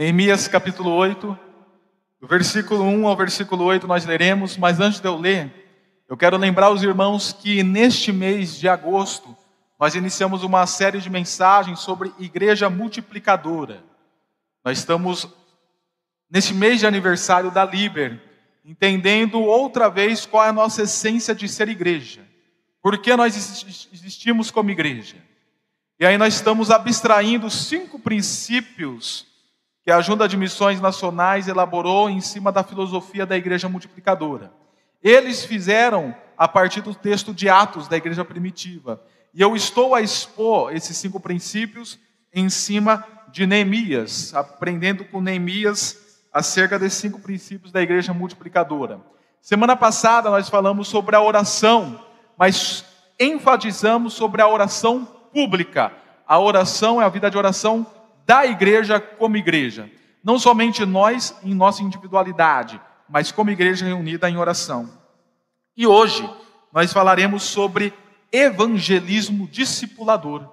Neemias capítulo 8, do versículo 1 ao versículo 8 nós leremos, mas antes de eu ler, eu quero lembrar os irmãos que neste mês de agosto nós iniciamos uma série de mensagens sobre igreja multiplicadora. Nós estamos neste mês de aniversário da Liber, entendendo outra vez qual é a nossa essência de ser igreja. Por que nós existimos como igreja? E aí nós estamos abstraindo cinco princípios que a Junta de Missões Nacionais elaborou em cima da filosofia da igreja multiplicadora. Eles fizeram a partir do texto de Atos da igreja primitiva. E eu estou a expor esses cinco princípios em cima de Neemias, aprendendo com Neemias acerca desses cinco princípios da igreja multiplicadora. Semana passada nós falamos sobre a oração, mas enfatizamos sobre a oração pública. A oração é a vida de oração da igreja como igreja. Não somente nós em nossa individualidade, mas como igreja reunida em oração. E hoje nós falaremos sobre evangelismo discipulador.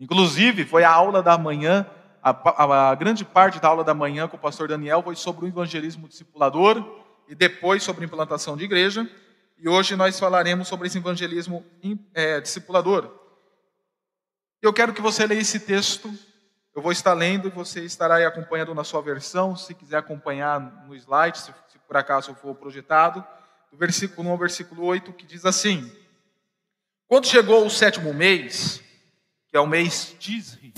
Inclusive, foi a aula da manhã, a, a, a, grande parte da aula da manhã com o pastor Daniel foi sobre o evangelismo discipulador e depois sobre implantação de igreja. E hoje nós falaremos sobre esse evangelismo é, discipulador. Eu quero que você leia esse texto. Eu vou estar lendo e você estará aí acompanhando na sua versão, se quiser acompanhar no slide, se, se por acaso for projetado, do versículo 1 ao versículo 8, que diz assim: Quando chegou o sétimo mês, que é o mês Tisri,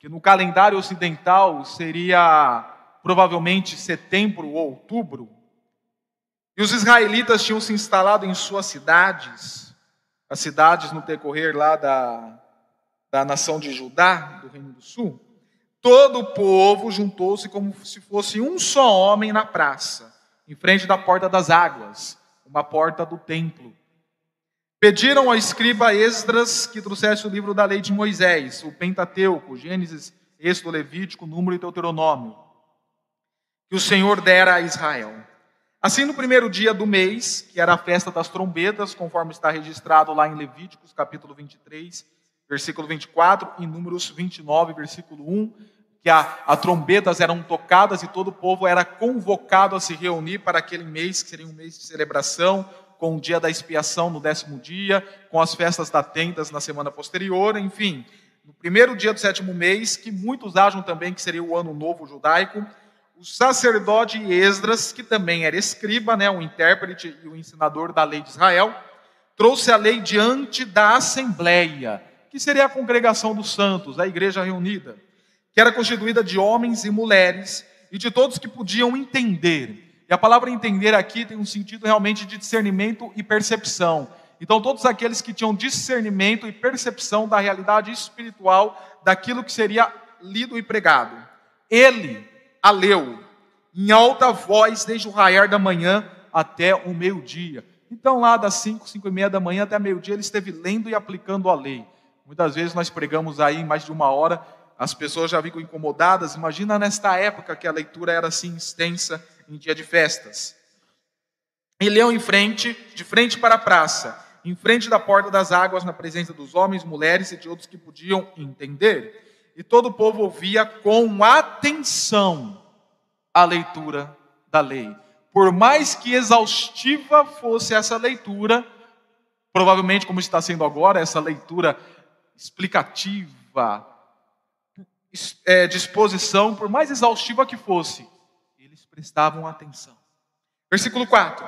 que no calendário ocidental seria provavelmente setembro ou outubro, e os israelitas tinham se instalado em suas cidades, as cidades no decorrer lá da, da nação de Judá, do Reino do Sul, todo o povo juntou-se como se fosse um só homem na praça, em frente da porta das águas, uma porta do templo. Pediram ao escriba Esdras que trouxesse o livro da lei de Moisés, o Pentateuco, Gênesis, Êxodo, Levítico, Número e Deuteronômio, que o Senhor dera a Israel. Assim, no primeiro dia do mês, que era a festa das trombetas, conforme está registrado lá em Levíticos, capítulo 23, versículo 24, e Números 29, versículo 1, que a, a trombetas eram tocadas e todo o povo era convocado a se reunir para aquele mês, que seria um mês de celebração, com o dia da expiação no décimo dia, com as festas da tendas na semana posterior, enfim. No primeiro dia do sétimo mês, que muitos acham também que seria o ano novo judaico, o sacerdote Esdras, que também era escriba, né, o intérprete e o ensinador da lei de Israel, trouxe a lei diante da assembleia que seria a congregação dos santos, a igreja reunida, que era constituída de homens e mulheres e de todos que podiam entender. E a palavra entender aqui tem um sentido realmente de discernimento e percepção. Então, todos aqueles que tinham discernimento e percepção da realidade espiritual daquilo que seria lido e pregado. Ele a leu em alta voz desde o raiar da manhã até o meio-dia. Então, lá das 5, 5 e meia da manhã até meio-dia, ele esteve lendo e aplicando a lei. Muitas vezes nós pregamos aí mais de uma hora, as pessoas já ficam incomodadas. Imagina nesta época que a leitura era assim extensa em dia de festas. E leu em frente, de frente para a praça, em frente da porta das águas, na presença dos homens, mulheres e de outros que podiam entender. E todo o povo ouvia com atenção a leitura da lei. Por mais que exaustiva fosse essa leitura, provavelmente como está sendo agora, essa leitura explicativa, é, disposição, por mais exaustiva que fosse, eles prestavam atenção. Versículo 4.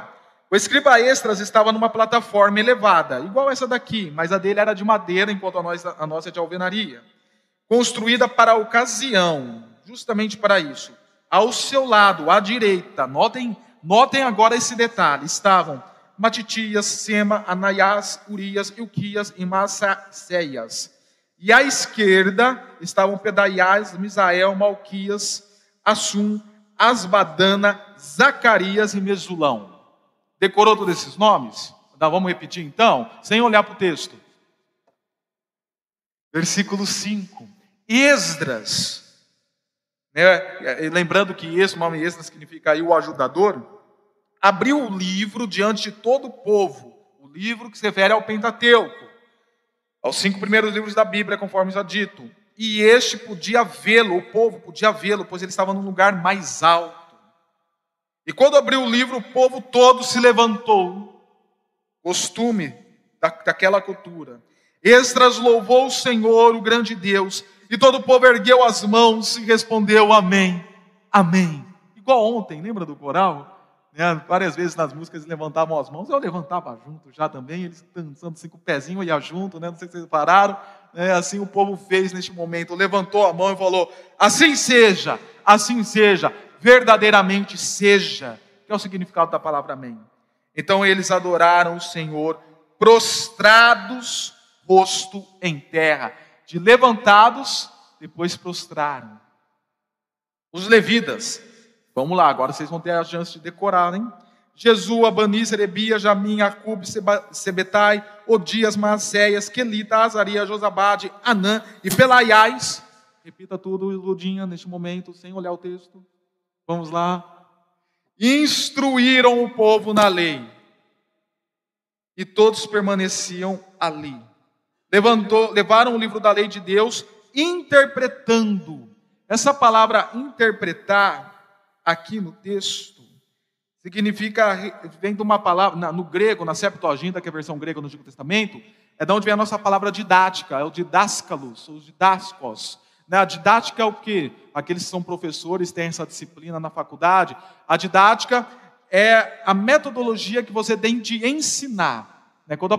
O escriba extras estava numa plataforma elevada, igual essa daqui, mas a dele era de madeira, enquanto a nossa, a nossa é de alvenaria, construída para a ocasião, justamente para isso. Ao seu lado, à direita, notem, notem agora esse detalhe, estavam Matitias, Sema, Anaias, Urias, Ilquias e Massaceias. E à esquerda estavam Pedaias, Misael, Malquias, Assum, Asbadana, Zacarias e Mesulão. Decorou todos esses nomes? Então, vamos repetir então, sem olhar para o texto. Versículo 5. Esdras. Né? Lembrando que esse nome Esdras significa aí o ajudador abriu o livro diante de todo o povo, o livro que se refere ao Pentateuco, aos cinco primeiros livros da Bíblia, conforme já dito, e este podia vê-lo, o povo podia vê-lo, pois ele estava num lugar mais alto. E quando abriu o livro, o povo todo se levantou, costume da, daquela cultura. Esdras louvou o Senhor, o grande Deus, e todo o povo ergueu as mãos e respondeu Amém, Amém. Igual ontem, lembra do coral? Né? Várias vezes nas músicas eles levantavam as mãos, eu levantava junto já também, eles dançando assim com o pezinho, ia junto, né? não sei se vocês pararam. Né? Assim o povo fez neste momento, levantou a mão e falou: Assim seja, assim seja, verdadeiramente seja, que é o significado da palavra Amém. Então eles adoraram o Senhor, prostrados, rosto em terra, de levantados, depois prostraram. Os levitas Vamos lá, agora vocês vão ter a chance de decorar, hein? Jesus, Abani, Serebia, Jamim, Acub, Sebetai, Odias, Maceias, Quelita, Azaria, Josabade, Anã e Pelaiais. Repita tudo, Ludinha, neste momento, sem olhar o texto. Vamos lá. Instruíram o povo na lei. E todos permaneciam ali. Levantou, levaram o livro da lei de Deus, interpretando. Essa palavra interpretar aqui no texto significa, vem de uma palavra, no grego, na Septuaginta, que é a versão grega do Antigo Testamento, é de onde vem a nossa palavra didática, é o didáscalos, os didascos. Né? A didática é o que? Aqueles que são professores, têm essa disciplina na faculdade. A didática é a metodologia que você tem de ensinar. Né? Quando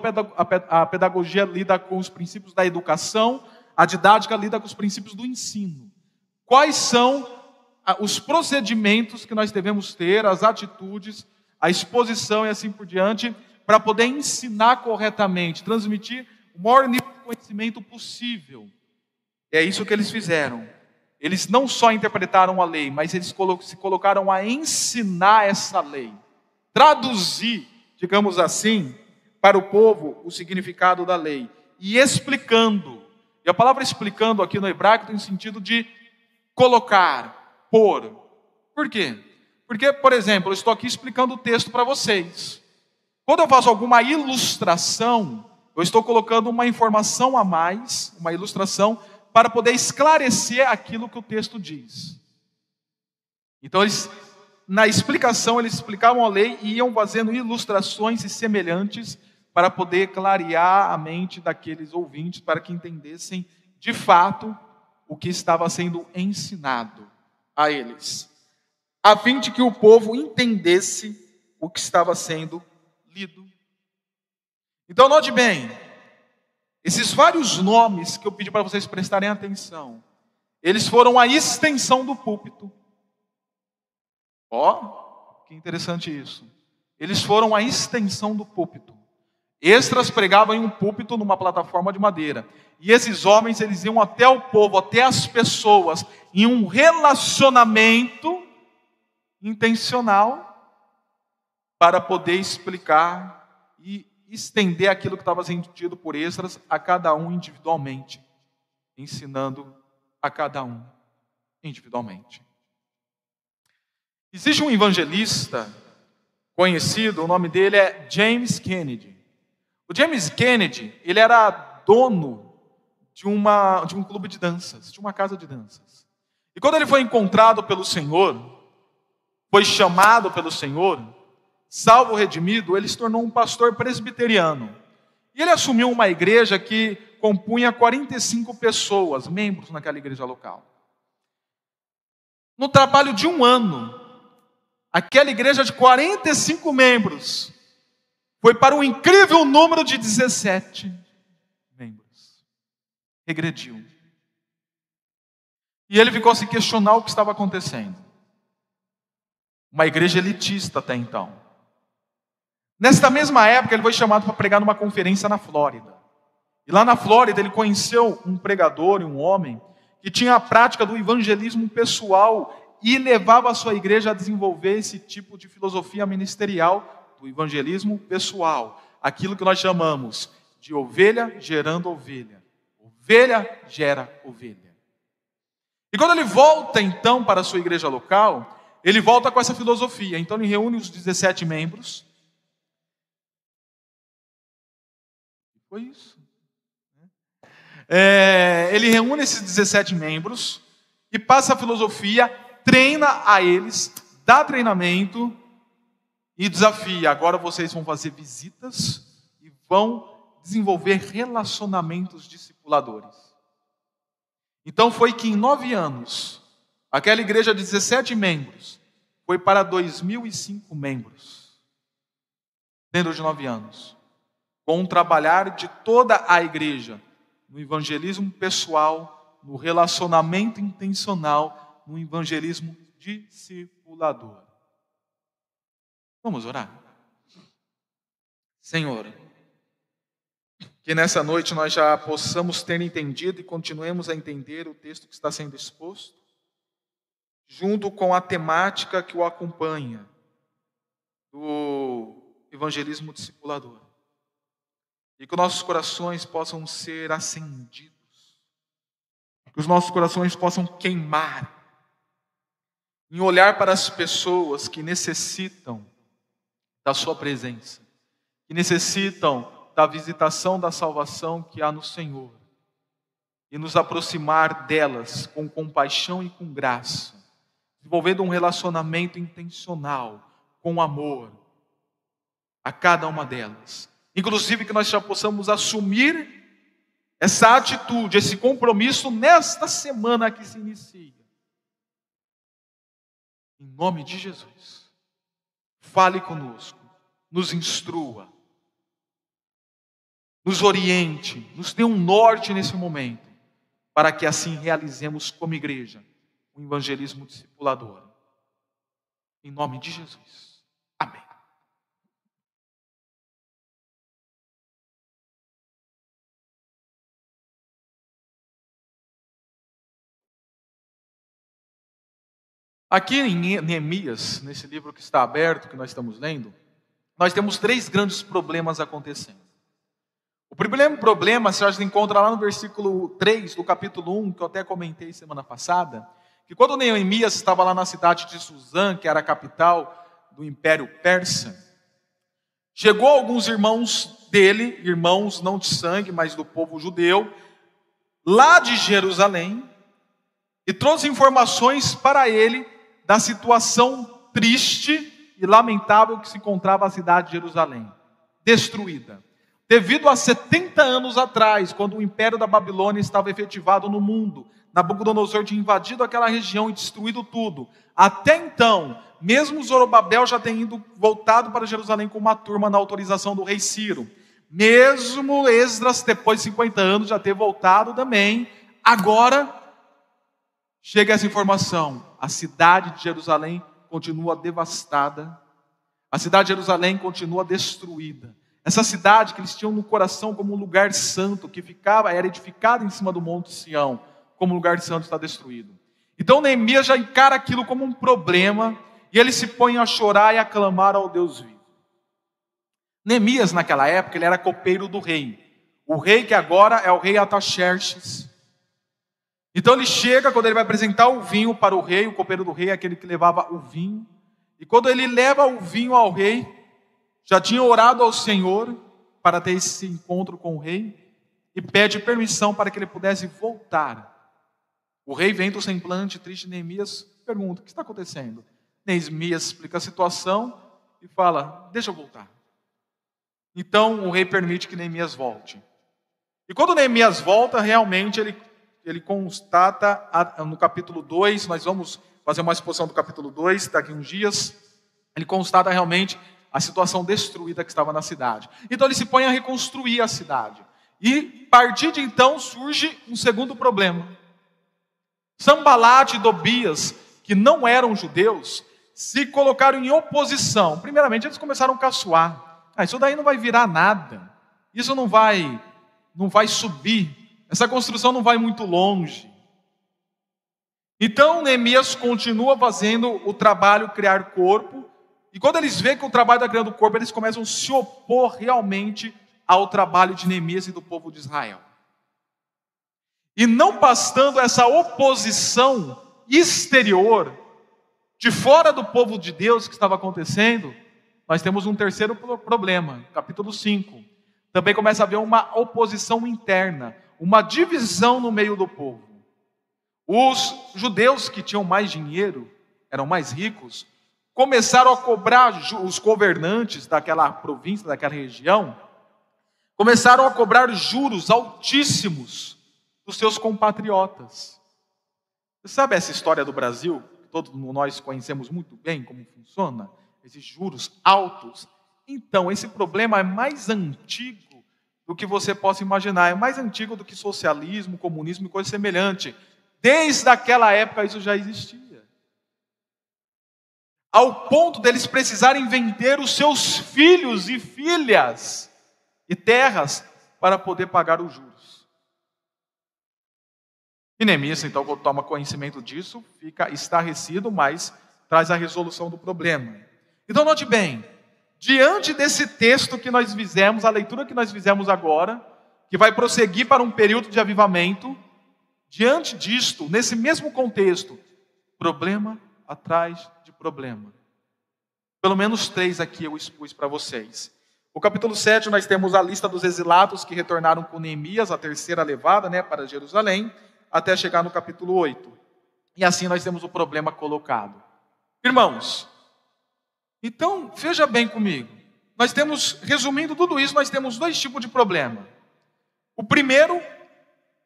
a pedagogia lida com os princípios da educação, a didática lida com os princípios do ensino. Quais são os procedimentos que nós devemos ter, as atitudes, a exposição e assim por diante, para poder ensinar corretamente, transmitir o maior nível de conhecimento possível. É isso que eles fizeram. Eles não só interpretaram a lei, mas eles se colocaram a ensinar essa lei, traduzir, digamos assim, para o povo o significado da lei e explicando. E a palavra explicando aqui no hebraico tem o sentido de colocar, por. Por quê? Porque, por exemplo, eu estou aqui explicando o texto para vocês. Quando eu faço alguma ilustração, eu estou colocando uma informação a mais, uma ilustração, para poder esclarecer aquilo que o texto diz. Então, eles, na explicação, eles explicavam a lei e iam fazendo ilustrações semelhantes para poder clarear a mente daqueles ouvintes, para que entendessem de fato o que estava sendo ensinado a eles, a fim de que o povo entendesse o que estava sendo lido. Então, note bem, esses vários nomes que eu pedi para vocês prestarem atenção, eles foram a extensão do púlpito. Ó, oh, que interessante isso. Eles foram a extensão do púlpito. Extras pregavam em um púlpito numa plataforma de madeira. E esses homens, eles iam até o povo, até as pessoas, em um relacionamento intencional para poder explicar e estender aquilo que estava sendo dito por Extras a cada um individualmente, ensinando a cada um individualmente. Existe um evangelista conhecido, o nome dele é James Kennedy. O James Kennedy, ele era dono de, uma, de um clube de danças, de uma casa de danças. E quando ele foi encontrado pelo Senhor, foi chamado pelo Senhor, salvo redimido, ele se tornou um pastor presbiteriano. E ele assumiu uma igreja que compunha 45 pessoas, membros naquela igreja local. No trabalho de um ano, aquela igreja de 45 membros foi para um incrível número de 17 membros. Regrediu. E ele ficou a se questionar o que estava acontecendo. Uma igreja elitista até então. Nesta mesma época, ele foi chamado para pregar numa conferência na Flórida. E lá na Flórida, ele conheceu um pregador e um homem que tinha a prática do evangelismo pessoal e levava a sua igreja a desenvolver esse tipo de filosofia ministerial do evangelismo pessoal, aquilo que nós chamamos de ovelha gerando ovelha. Ovelha gera ovelha. E quando ele volta então para a sua igreja local, ele volta com essa filosofia. Então ele reúne os 17 membros. Foi isso. É, ele reúne esses 17 membros e passa a filosofia, treina a eles, dá treinamento e desafia. Agora vocês vão fazer visitas e vão desenvolver relacionamentos discipuladores. Então foi que em nove anos, aquela igreja de 17 membros foi para 2005 membros, dentro de nove anos, com um trabalhar de toda a igreja no evangelismo pessoal, no relacionamento intencional, no evangelismo discipulador. Vamos orar? Senhor, que nessa noite nós já possamos ter entendido e continuemos a entender o texto que está sendo exposto, junto com a temática que o acompanha, do evangelismo discipulador. E que nossos corações possam ser acendidos, que os nossos corações possam queimar, em olhar para as pessoas que necessitam da Sua presença, que necessitam da visitação da salvação que há no Senhor e nos aproximar delas com compaixão e com graça, desenvolvendo um relacionamento intencional, com amor, a cada uma delas. Inclusive que nós já possamos assumir essa atitude, esse compromisso nesta semana que se inicia. Em nome de Jesus, fale conosco, nos instrua nos oriente, nos dê um norte nesse momento, para que assim realizemos como igreja um evangelismo discipulador. Em nome de Jesus. Aqui em Neemias, nesse livro que está aberto, que nós estamos lendo, nós temos três grandes problemas acontecendo. O primeiro problema, se gente encontra lá no versículo 3 do capítulo 1, que eu até comentei semana passada, que quando Neemias estava lá na cidade de Suzã, que era a capital do Império Persa, chegou alguns irmãos dele, irmãos não de sangue, mas do povo judeu, lá de Jerusalém, e trouxe informações para ele da situação triste e lamentável que se encontrava a cidade de Jerusalém, destruída Devido a 70 anos atrás, quando o império da Babilônia estava efetivado no mundo, Nabucodonosor tinha invadido aquela região e destruído tudo. Até então, mesmo Zorobabel já tendo ido voltado para Jerusalém com uma turma na autorização do rei Ciro. Mesmo Esdras, depois de 50 anos, já ter voltado também. Agora, chega essa informação: a cidade de Jerusalém continua devastada, a cidade de Jerusalém continua destruída. Essa cidade que eles tinham no coração como um lugar santo, que ficava, era edificada em cima do Monte Sião, como lugar santo está destruído. Então Neemias já encara aquilo como um problema, e ele se põe a chorar e a clamar ao Deus vivo. Neemias, naquela época, ele era copeiro do rei. O rei que agora é o rei Ataxerxes. Então ele chega, quando ele vai apresentar o vinho para o rei, o copeiro do rei é aquele que levava o vinho. E quando ele leva o vinho ao rei, já tinha orado ao Senhor para ter esse encontro com o rei e pede permissão para que ele pudesse voltar. O rei vem do semblante triste de Neemias, pergunta: O que está acontecendo? Neemias explica a situação e fala: Deixa eu voltar. Então o rei permite que Neemias volte. E quando Neemias volta, realmente ele, ele constata, no capítulo 2, nós vamos fazer uma exposição do capítulo 2 daqui a uns dias, ele constata realmente a situação destruída que estava na cidade. Então ele se põe a reconstruir a cidade. E a partir de então surge um segundo problema. Sambalat e Dobias, que não eram judeus, se colocaram em oposição. Primeiramente, eles começaram a caçoar. Ah, isso daí não vai virar nada. Isso não vai, não vai subir. Essa construção não vai muito longe. Então Neemias continua fazendo o trabalho criar corpo, e quando eles veem que o trabalho da criando do corpo, eles começam a se opor realmente ao trabalho de Neemias e do povo de Israel. E não bastando essa oposição exterior, de fora do povo de Deus que estava acontecendo, nós temos um terceiro problema, capítulo 5. Também começa a haver uma oposição interna, uma divisão no meio do povo. Os judeus que tinham mais dinheiro, eram mais ricos, começaram a cobrar os governantes daquela província, daquela região, começaram a cobrar juros altíssimos dos seus compatriotas. Você sabe essa história do Brasil? Todos nós conhecemos muito bem como funciona, esses juros altos. Então, esse problema é mais antigo do que você possa imaginar, é mais antigo do que socialismo, comunismo e coisa semelhante. Desde aquela época isso já existia. Ao ponto deles precisarem vender os seus filhos e filhas e terras para poder pagar os juros. E Neemias, então, quando toma conhecimento disso, fica estarrecido, mas traz a resolução do problema. Então, note bem, diante desse texto que nós fizemos, a leitura que nós fizemos agora, que vai prosseguir para um período de avivamento, diante disto, nesse mesmo contexto, problema atrás de problema. Pelo menos três aqui eu expus para vocês. O capítulo 7, nós temos a lista dos exilados que retornaram com Neemias, a terceira levada né, para Jerusalém, até chegar no capítulo 8. E assim nós temos o problema colocado. Irmãos, então veja bem comigo. Nós temos, resumindo tudo isso, nós temos dois tipos de problema. O primeiro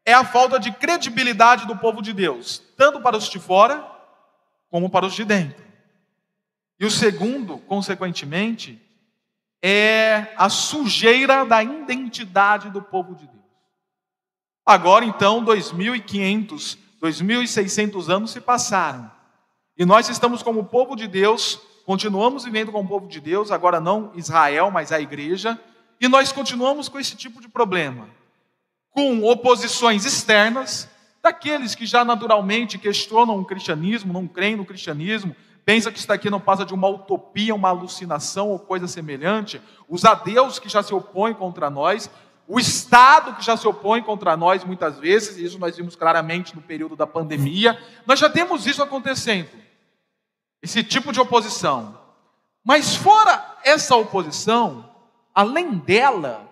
é a falta de credibilidade do povo de Deus, tanto para os de fora como para os de dentro. E o segundo, consequentemente, é a sujeira da identidade do povo de Deus. Agora, então, 2.500, 2.600 anos se passaram. E nós estamos como povo de Deus, continuamos vivendo como povo de Deus, agora não Israel, mas a igreja, e nós continuamos com esse tipo de problema. Com oposições externas, daqueles que já naturalmente questionam o cristianismo, não creem no cristianismo, pensa que isso daqui não passa de uma utopia, uma alucinação ou coisa semelhante, os adeus que já se opõem contra nós, o Estado que já se opõe contra nós muitas vezes, isso nós vimos claramente no período da pandemia, nós já temos isso acontecendo, esse tipo de oposição. Mas fora essa oposição, além dela,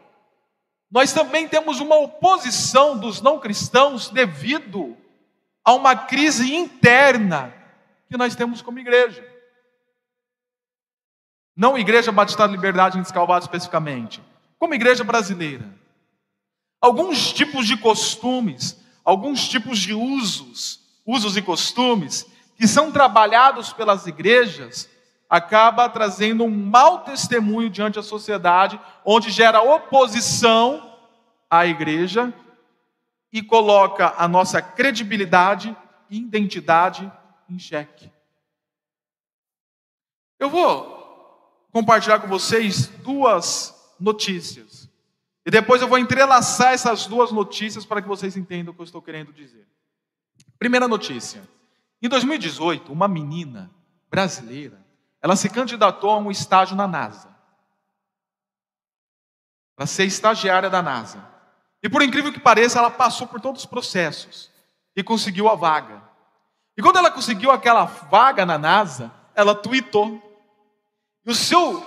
nós também temos uma oposição dos não cristãos devido a uma crise interna que nós temos como igreja. Não Igreja Batista da Liberdade em Descalvado especificamente, como igreja brasileira. Alguns tipos de costumes, alguns tipos de usos, usos e costumes, que são trabalhados pelas igrejas, acaba trazendo um mau testemunho diante da sociedade, onde gera oposição à igreja e coloca a nossa credibilidade e identidade em xeque. Eu vou compartilhar com vocês duas notícias. E depois eu vou entrelaçar essas duas notícias para que vocês entendam o que eu estou querendo dizer. Primeira notícia. Em 2018, uma menina brasileira, ela se candidatou a um estágio na NASA. Para ser estagiária da NASA. E por incrível que pareça, ela passou por todos os processos e conseguiu a vaga. E quando ela conseguiu aquela vaga na NASA, ela tweetou. E o seu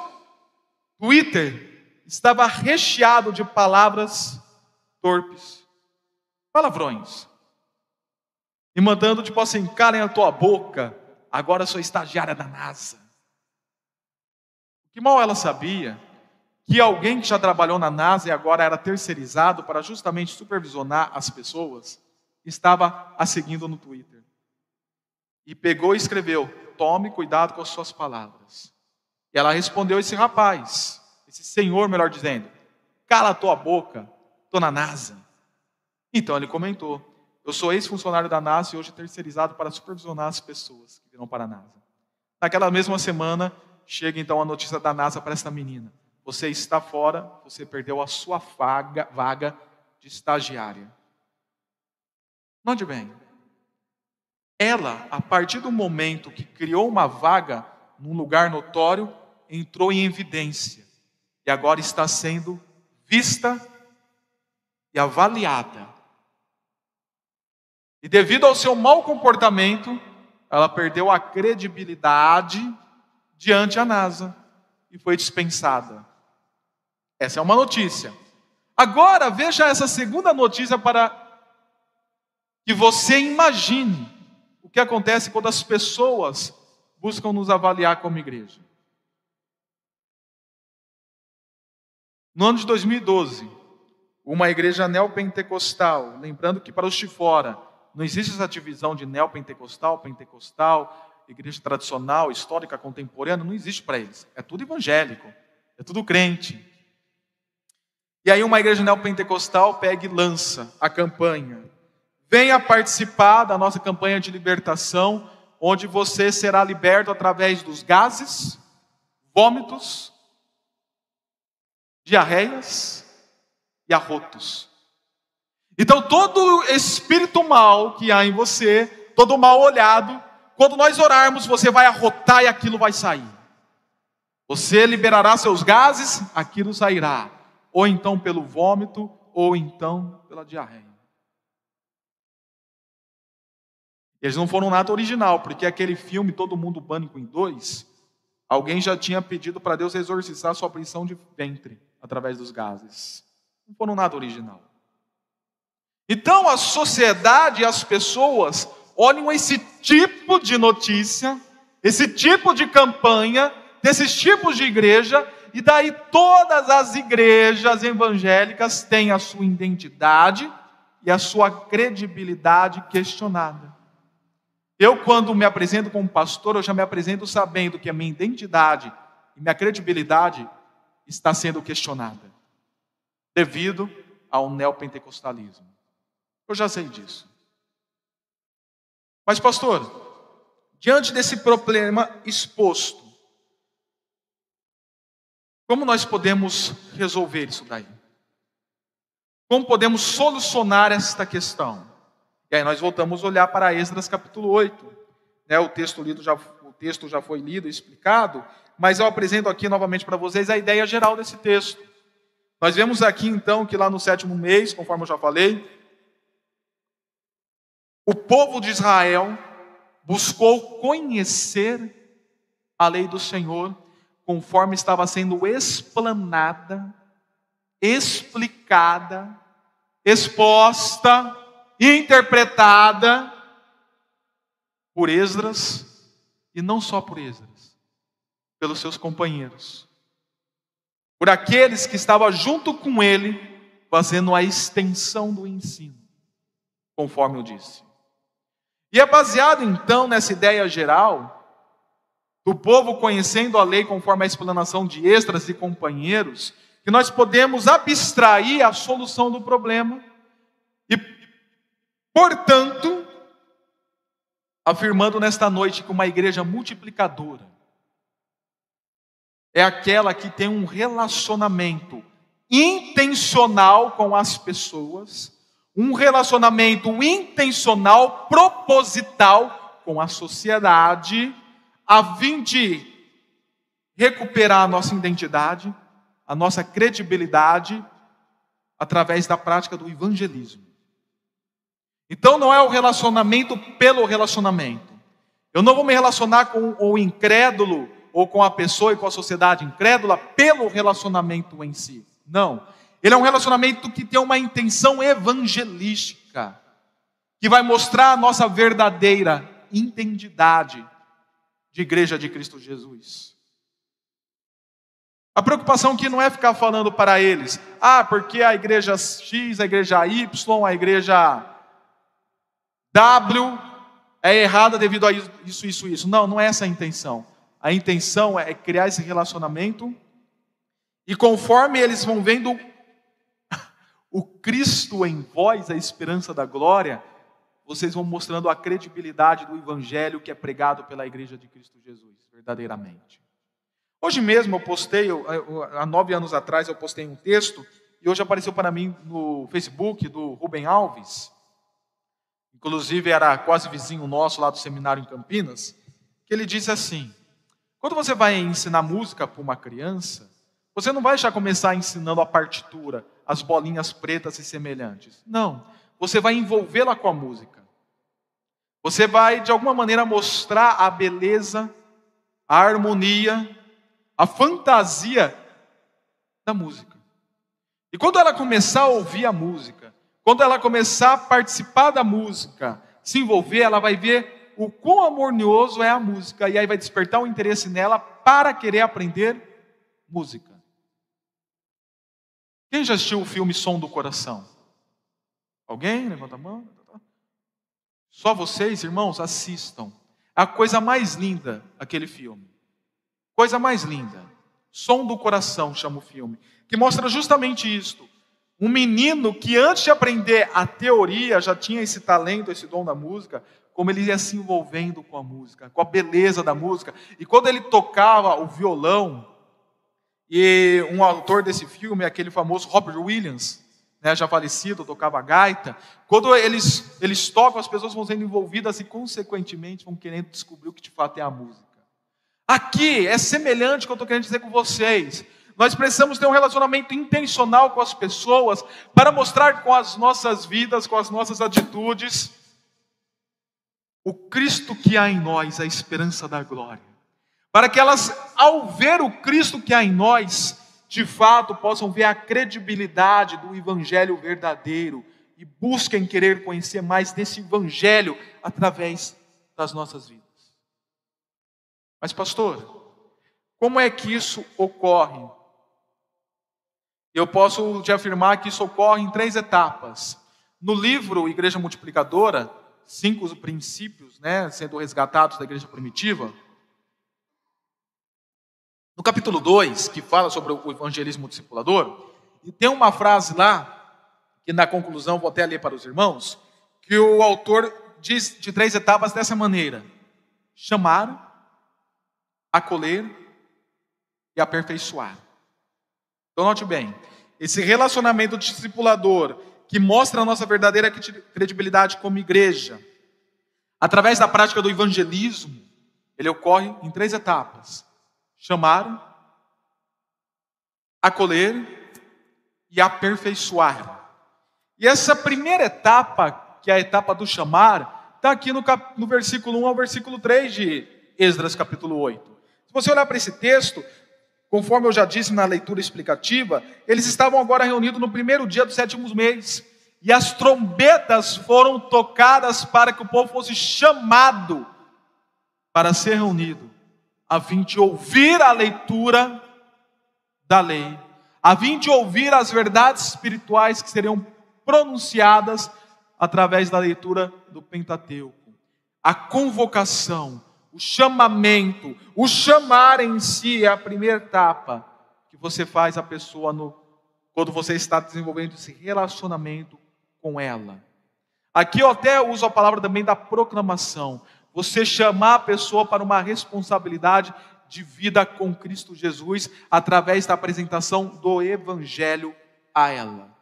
Twitter estava recheado de palavras torpes, palavrões. E mandando, tipo assim, calem a tua boca, agora eu sou estagiária da NASA. Que mal ela sabia que alguém que já trabalhou na NASA e agora era terceirizado para justamente supervisionar as pessoas, estava a seguindo no Twitter. E pegou e escreveu: Tome cuidado com as suas palavras. E ela respondeu esse rapaz, esse senhor, melhor dizendo: Cala a tua boca, estou na NASA. Então ele comentou: Eu sou ex-funcionário da NASA e hoje terceirizado para supervisionar as pessoas que virão para a NASA. Naquela mesma semana, chega então a notícia da NASA para esta menina: Você está fora, você perdeu a sua vaga, vaga de estagiária. Note bem, ela, a partir do momento que criou uma vaga num lugar notório, entrou em evidência e agora está sendo vista e avaliada. E devido ao seu mau comportamento, ela perdeu a credibilidade diante da NASA e foi dispensada. Essa é uma notícia. Agora veja essa segunda notícia para que você imagine o que acontece quando as pessoas buscam nos avaliar como igreja. No ano de 2012, uma igreja neopentecostal, lembrando que para os de fora não existe essa divisão de neopentecostal, pentecostal, igreja tradicional, histórica, contemporânea, não existe para eles. É tudo evangélico, é tudo crente. E aí uma igreja neopentecostal pega e lança a campanha. Venha participar da nossa campanha de libertação, onde você será liberto através dos gases, vômitos, diarreias e arrotos. Então, todo espírito mal que há em você, todo mal olhado, quando nós orarmos, você vai arrotar e aquilo vai sair. Você liberará seus gases, aquilo sairá. Ou então pelo vômito, ou então pela diarreia. Eles não foram nada original, porque aquele filme Todo Mundo Pânico em Dois, alguém já tinha pedido para Deus exorcizar sua prisão de ventre através dos gases. Não foram nada original. Então a sociedade e as pessoas olham esse tipo de notícia, esse tipo de campanha, desses tipos de igreja, e daí todas as igrejas evangélicas têm a sua identidade e a sua credibilidade questionada. Eu, quando me apresento como pastor, eu já me apresento sabendo que a minha identidade e minha credibilidade está sendo questionada, devido ao neopentecostalismo. Eu já sei disso. Mas, pastor, diante desse problema exposto, como nós podemos resolver isso daí? Como podemos solucionar esta questão? E aí nós voltamos a olhar para Esdras capítulo 8. Né, o, texto lido já, o texto já foi lido e explicado, mas eu apresento aqui novamente para vocês a ideia geral desse texto. Nós vemos aqui então que lá no sétimo mês, conforme eu já falei, o povo de Israel buscou conhecer a lei do Senhor conforme estava sendo explanada, explicada, exposta, interpretada por Esdras, e não só por Esdras, pelos seus companheiros, por aqueles que estavam junto com ele, fazendo a extensão do ensino, conforme eu disse. E é baseado então nessa ideia geral do povo conhecendo a lei conforme a explanação de extras e companheiros, que nós podemos abstrair a solução do problema e, portanto, afirmando nesta noite que uma igreja multiplicadora é aquela que tem um relacionamento intencional com as pessoas, um relacionamento intencional, proposital com a sociedade, a fim de recuperar a nossa identidade, a nossa credibilidade, através da prática do evangelismo. Então não é o relacionamento pelo relacionamento. Eu não vou me relacionar com o incrédulo ou com a pessoa e com a sociedade incrédula pelo relacionamento em si. Não. Ele é um relacionamento que tem uma intenção evangelística, que vai mostrar a nossa verdadeira identidade de igreja de Cristo Jesus. A preocupação que não é ficar falando para eles, ah, porque a igreja X, a igreja Y, a igreja W é errada devido a isso, isso, isso. Não, não é essa a intenção. A intenção é criar esse relacionamento e conforme eles vão vendo o Cristo em vós, a esperança da glória, vocês vão mostrando a credibilidade do evangelho que é pregado pela igreja de Cristo Jesus, verdadeiramente. Hoje mesmo eu postei, há nove anos atrás eu postei um texto, e hoje apareceu para mim no Facebook do Rubem Alves, inclusive era quase vizinho nosso lá do seminário em Campinas, que ele disse assim: quando você vai ensinar música para uma criança, você não vai já começar ensinando a partitura, as bolinhas pretas e semelhantes. Não você vai envolvê-la com a música. Você vai, de alguma maneira, mostrar a beleza, a harmonia, a fantasia da música. E quando ela começar a ouvir a música, quando ela começar a participar da música, se envolver, ela vai ver o quão amornioso é a música, e aí vai despertar um interesse nela para querer aprender música. Quem já assistiu o filme Som do Coração? Alguém? Levanta a mão. Só vocês, irmãos, assistam. A coisa mais linda, aquele filme. Coisa mais linda. Som do Coração chama o filme. Que mostra justamente isto. Um menino que antes de aprender a teoria já tinha esse talento, esse dom da música, como ele ia se envolvendo com a música, com a beleza da música. E quando ele tocava o violão, e um autor desse filme é aquele famoso Robert Williams, né, já falecido, tocava gaita. Quando eles, eles tocam, as pessoas vão sendo envolvidas e, consequentemente, vão querendo descobrir o que de fato é a música. Aqui é semelhante ao que eu estou querendo dizer com vocês. Nós precisamos ter um relacionamento intencional com as pessoas para mostrar com as nossas vidas, com as nossas atitudes, o Cristo que há em nós, a esperança da glória. Para que elas, ao ver o Cristo que há em nós, de fato possam ver a credibilidade do Evangelho verdadeiro e busquem querer conhecer mais desse Evangelho através das nossas vidas. Mas, pastor, como é que isso ocorre? Eu posso te afirmar que isso ocorre em três etapas. No livro Igreja Multiplicadora, cinco princípios, né, sendo resgatados da igreja primitiva. No capítulo 2, que fala sobre o evangelismo discipulador, e tem uma frase lá, que na conclusão vou até ler para os irmãos, que o autor diz de três etapas dessa maneira: chamar, acolher e aperfeiçoar. Então, note bem: esse relacionamento discipulador que mostra a nossa verdadeira credibilidade como igreja, através da prática do evangelismo, ele ocorre em três etapas: chamar, acolher e aperfeiçoar. E essa primeira etapa, que é a etapa do chamar, está aqui no, cap... no versículo 1 ao versículo 3 de Esdras, capítulo 8. Se você olhar para esse texto, Conforme eu já disse na leitura explicativa, eles estavam agora reunidos no primeiro dia do sétimo mês. E as trombetas foram tocadas para que o povo fosse chamado para ser reunido, a fim de ouvir a leitura da lei, a fim de ouvir as verdades espirituais que seriam pronunciadas através da leitura do Pentateuco. A convocação, o chamamento, o chamar em si é a primeira etapa que você faz a pessoa no, quando você está desenvolvendo esse relacionamento com ela. Aqui eu até uso a palavra também da proclamação. Você chamar a pessoa para uma responsabilidade de vida com Cristo Jesus através da apresentação do Evangelho a ela.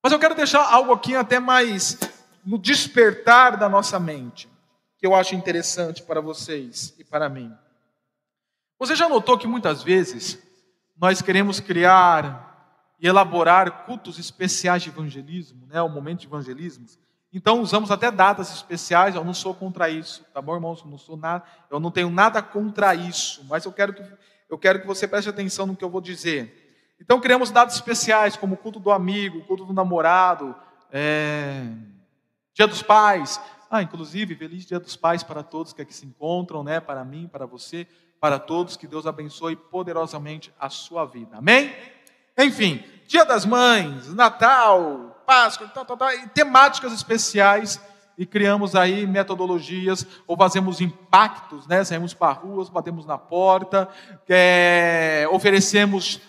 Mas eu quero deixar algo aqui até mais no despertar da nossa mente que eu acho interessante para vocês e para mim. Você já notou que muitas vezes nós queremos criar e elaborar cultos especiais de evangelismo, né, o momento de evangelismo. Então usamos até datas especiais, eu não sou contra isso, tá bom, irmãos? Eu não sou nada, eu não tenho nada contra isso, mas eu quero que eu quero que você preste atenção no que eu vou dizer. Então criamos datas especiais, como o culto do amigo, o culto do namorado, é... Dia dos Pais, ah, inclusive, feliz Dia dos Pais para todos que aqui se encontram, né? Para mim, para você, para todos, que Deus abençoe poderosamente a sua vida. Amém? Enfim, Dia das Mães, Natal, Páscoa, e temáticas especiais e criamos aí metodologias ou fazemos impactos, né? Saímos para ruas, batemos na porta, é, oferecemos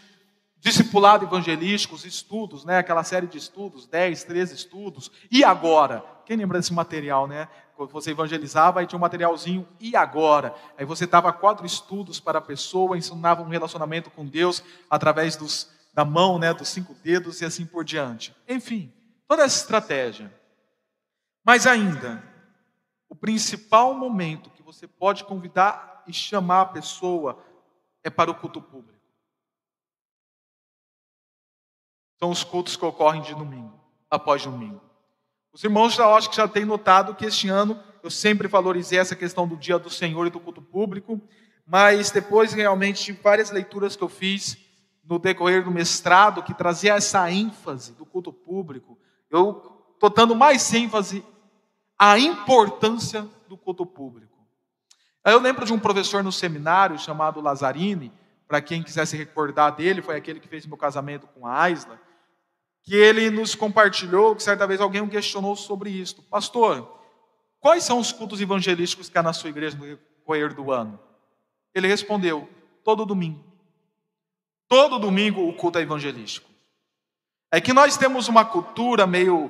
discipulado evangelísticos, estudos, né? Aquela série de estudos, 10, 13 estudos. E agora? Quem lembra desse material, né? Quando você evangelizava, aí tinha um materialzinho, e agora? Aí você dava quatro estudos para a pessoa, ensinava um relacionamento com Deus através dos, da mão, né? Dos cinco dedos e assim por diante. Enfim, toda essa estratégia. Mas ainda, o principal momento que você pode convidar e chamar a pessoa é para o culto público. São os cultos que ocorrem de domingo, após domingo. Os irmãos já acho que já têm notado que este ano eu sempre valorizei essa questão do dia do Senhor e do culto público, mas depois realmente de várias leituras que eu fiz no decorrer do mestrado que trazia essa ênfase do culto público. Eu estou dando mais ênfase à importância do culto público. Eu lembro de um professor no seminário chamado Lazzarini, para quem quiser se recordar dele, foi aquele que fez meu casamento com a Aisla, que ele nos compartilhou que certa vez alguém o questionou sobre isso. Pastor, quais são os cultos evangelísticos que há na sua igreja no decorrer do ano? Ele respondeu: todo domingo. Todo domingo o culto é evangelístico. É que nós temos uma cultura meio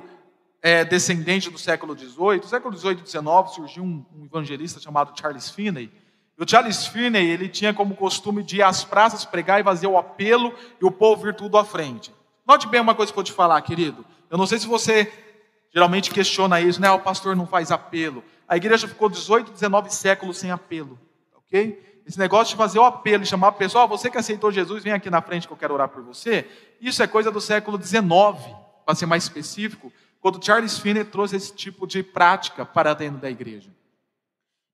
é, descendente do século XVIII. No século XVIII e XIX surgiu um, um evangelista chamado Charles Finney, e o Charles Finney, ele tinha como costume de ir às praças pregar e fazer o apelo e o povo vir tudo à frente. Note bem uma coisa que eu vou te falar, querido. Eu não sei se você geralmente questiona isso, né? Ah, o pastor não faz apelo. A igreja ficou 18, 19 séculos sem apelo, ok? Esse negócio de fazer o apelo chamar a pessoa, oh, você que aceitou Jesus, vem aqui na frente que eu quero orar por você. Isso é coisa do século 19, para ser mais específico, quando Charles Finney trouxe esse tipo de prática para dentro da igreja.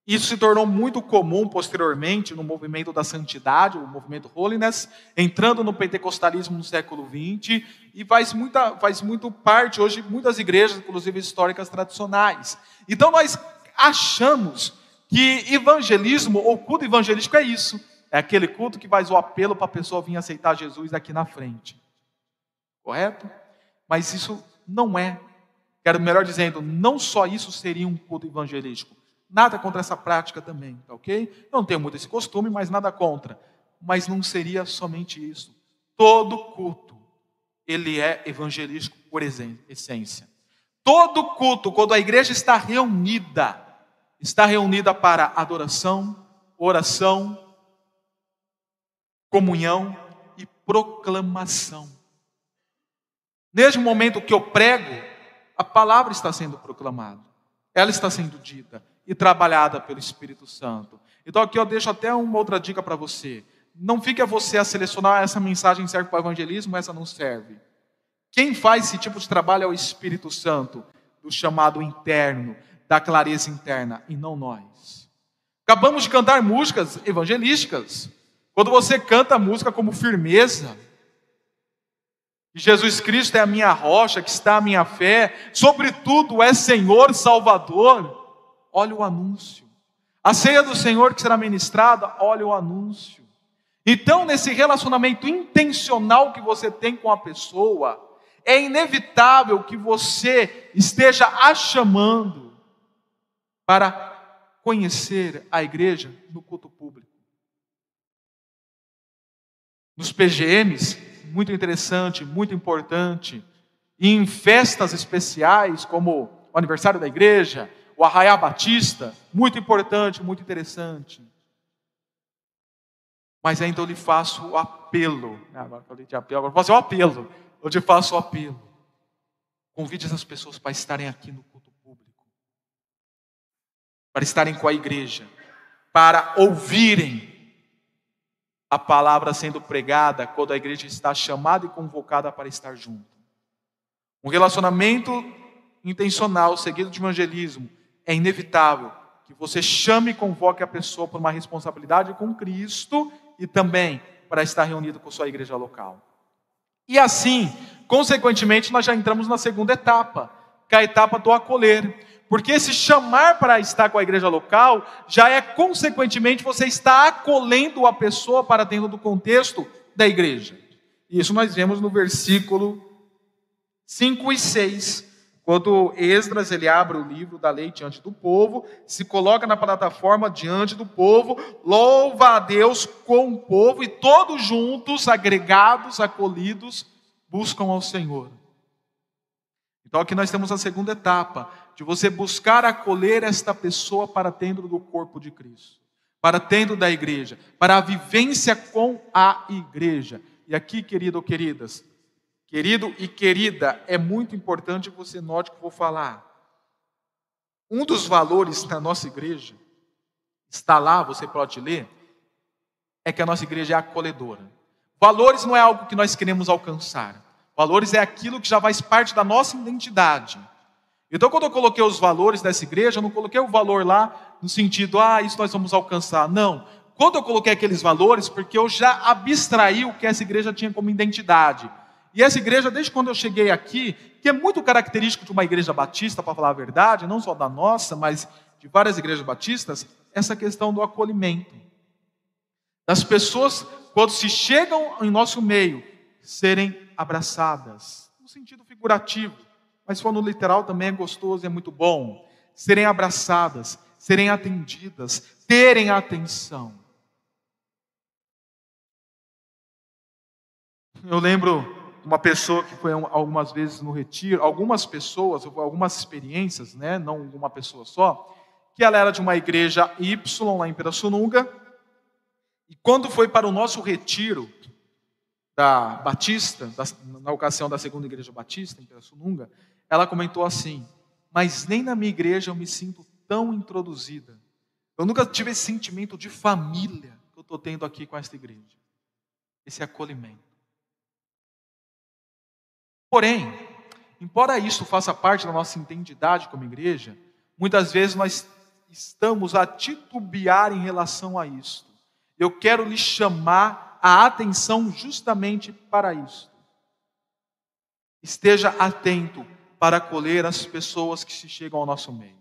Isso se tornou muito comum posteriormente no movimento da santidade, o movimento holiness, entrando no pentecostalismo no século XX e faz, muita, faz muito parte hoje muitas igrejas, inclusive históricas tradicionais. Então nós achamos que evangelismo ou culto evangelístico é isso, é aquele culto que faz o apelo para a pessoa vir aceitar Jesus aqui na frente. Correto? Mas isso não é. Quero melhor dizendo, não só isso seria um culto evangelístico Nada contra essa prática também, tá ok? Eu não tenho muito esse costume, mas nada contra. Mas não seria somente isso. Todo culto, ele é evangelístico por essência. Todo culto, quando a igreja está reunida, está reunida para adoração, oração, comunhão e proclamação. Neste momento que eu prego, a palavra está sendo proclamada, ela está sendo dita e trabalhada pelo Espírito Santo. Então aqui eu deixo até uma outra dica para você. Não fique a você a selecionar essa mensagem serve para o evangelismo, essa não serve. Quem faz esse tipo de trabalho é o Espírito Santo, do chamado interno, da clareza interna, e não nós. Acabamos de cantar músicas evangelísticas. Quando você canta música como firmeza, Jesus Cristo é a minha rocha, que está a minha fé, sobretudo é Senhor Salvador. Olha o anúncio. A ceia do Senhor que será ministrada, olha o anúncio. Então, nesse relacionamento intencional que você tem com a pessoa, é inevitável que você esteja a chamando para conhecer a igreja no culto público. Nos PGMs, muito interessante, muito importante, e em festas especiais, como o aniversário da igreja, o Arraiá Batista, muito importante, muito interessante. Mas ainda eu lhe faço o apelo. Né, agora falei de apelo, agora vou fazer o apelo. Eu faço o apelo. Convide essas pessoas para estarem aqui no culto. Para estarem com a igreja. Para ouvirem a palavra sendo pregada quando a igreja está chamada e convocada para estar junto. Um relacionamento intencional, seguido de evangelismo, é inevitável que você chame e convoque a pessoa por uma responsabilidade com Cristo e também para estar reunido com sua igreja local. E assim, consequentemente, nós já entramos na segunda etapa, que é a etapa do acolher. Porque esse chamar para estar com a igreja local já é, consequentemente, você está acolhendo a pessoa para dentro do contexto da igreja. Isso nós vemos no versículo 5 e 6 quando Esdras ele abre o livro da lei diante do povo, se coloca na plataforma diante do povo, louva a Deus com o povo e todos juntos, agregados, acolhidos, buscam ao Senhor. Então aqui nós temos a segunda etapa, de você buscar acolher esta pessoa para dentro do corpo de Cristo, para dentro da igreja, para a vivência com a igreja. E aqui, querido ou queridas, Querido e querida, é muito importante que você note que eu vou falar. Um dos valores da nossa igreja, está lá, você pode ler, é que a nossa igreja é acolhedora. Valores não é algo que nós queremos alcançar. Valores é aquilo que já faz parte da nossa identidade. Então, quando eu coloquei os valores dessa igreja, eu não coloquei o valor lá no sentido, ah, isso nós vamos alcançar. Não. quando eu coloquei aqueles valores, porque eu já abstraí o que essa igreja tinha como identidade. E essa igreja, desde quando eu cheguei aqui, que é muito característico de uma igreja batista, para falar a verdade, não só da nossa, mas de várias igrejas batistas, essa questão do acolhimento. Das pessoas, quando se chegam em nosso meio, serem abraçadas, no sentido figurativo, mas no literal também é gostoso e é muito bom. Serem abraçadas, serem atendidas, terem atenção. Eu lembro uma pessoa que foi algumas vezes no retiro, algumas pessoas, algumas experiências, né, não uma pessoa só, que ela era de uma igreja Y lá em Pirassununga, e quando foi para o nosso retiro da Batista, da, na ocasião da segunda igreja batista em Pirassununga, ela comentou assim: Mas nem na minha igreja eu me sinto tão introduzida. Eu nunca tive esse sentimento de família que eu estou tendo aqui com esta igreja. Esse acolhimento. Porém, embora isso faça parte da nossa identidade como igreja, muitas vezes nós estamos a titubear em relação a isso. Eu quero lhe chamar a atenção justamente para isso. Esteja atento para acolher as pessoas que se chegam ao nosso meio.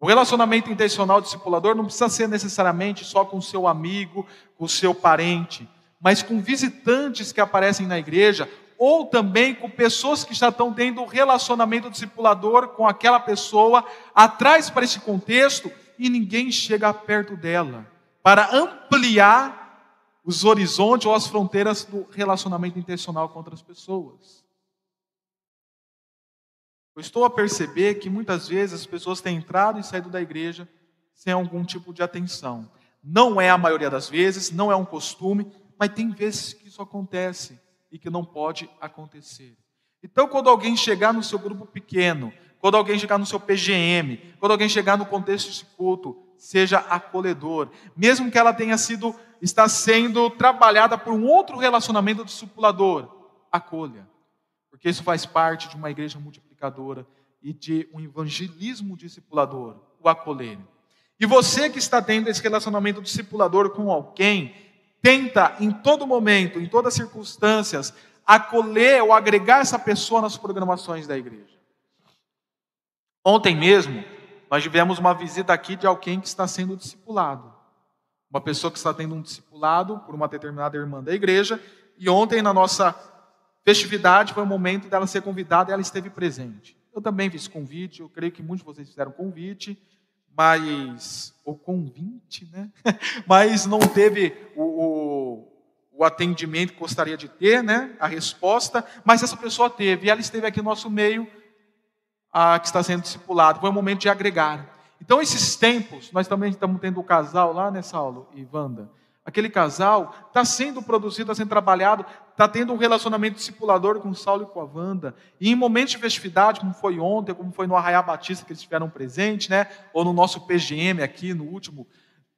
O relacionamento intencional discipulador não precisa ser necessariamente só com o seu amigo, com o seu parente, mas com visitantes que aparecem na igreja, ou também com pessoas que já estão tendo um relacionamento discipulador com aquela pessoa, atrás para esse contexto, e ninguém chega perto dela, para ampliar os horizontes ou as fronteiras do relacionamento intencional com outras pessoas. Eu estou a perceber que muitas vezes as pessoas têm entrado e saído da igreja sem algum tipo de atenção. Não é a maioria das vezes, não é um costume, mas tem vezes que isso acontece e que não pode acontecer. Então, quando alguém chegar no seu grupo pequeno, quando alguém chegar no seu PGM, quando alguém chegar no contexto de culto, seja acolhedor, mesmo que ela tenha sido, está sendo trabalhada por um outro relacionamento discipulador, acolha, porque isso faz parte de uma igreja multiplicada e de um evangelismo discipulador, o acolher. E você que está tendo esse relacionamento discipulador com alguém, tenta em todo momento, em todas as circunstâncias, acolher ou agregar essa pessoa nas programações da igreja. Ontem mesmo, nós tivemos uma visita aqui de alguém que está sendo discipulado. Uma pessoa que está tendo um discipulado por uma determinada irmã da igreja. E ontem, na nossa festividade foi o momento dela ser convidada e ela esteve presente. Eu também fiz convite, eu creio que muitos de vocês fizeram convite, mas. o convite, né? mas não teve o, o, o, atendimento que gostaria de ter, né? A resposta, mas essa pessoa teve, e ela esteve aqui no nosso meio, a, que está sendo discipulado. Foi um momento de agregar. Então, esses tempos, nós também estamos tendo o casal lá, né, Saulo e Wanda? Aquele casal está sendo produzido, está sendo trabalhado, está tendo um relacionamento discipulador com Saulo e com a Wanda. E em momentos de festividade, como foi ontem, como foi no Arraiá Batista que eles estiveram presentes, né? ou no nosso PGM aqui, no último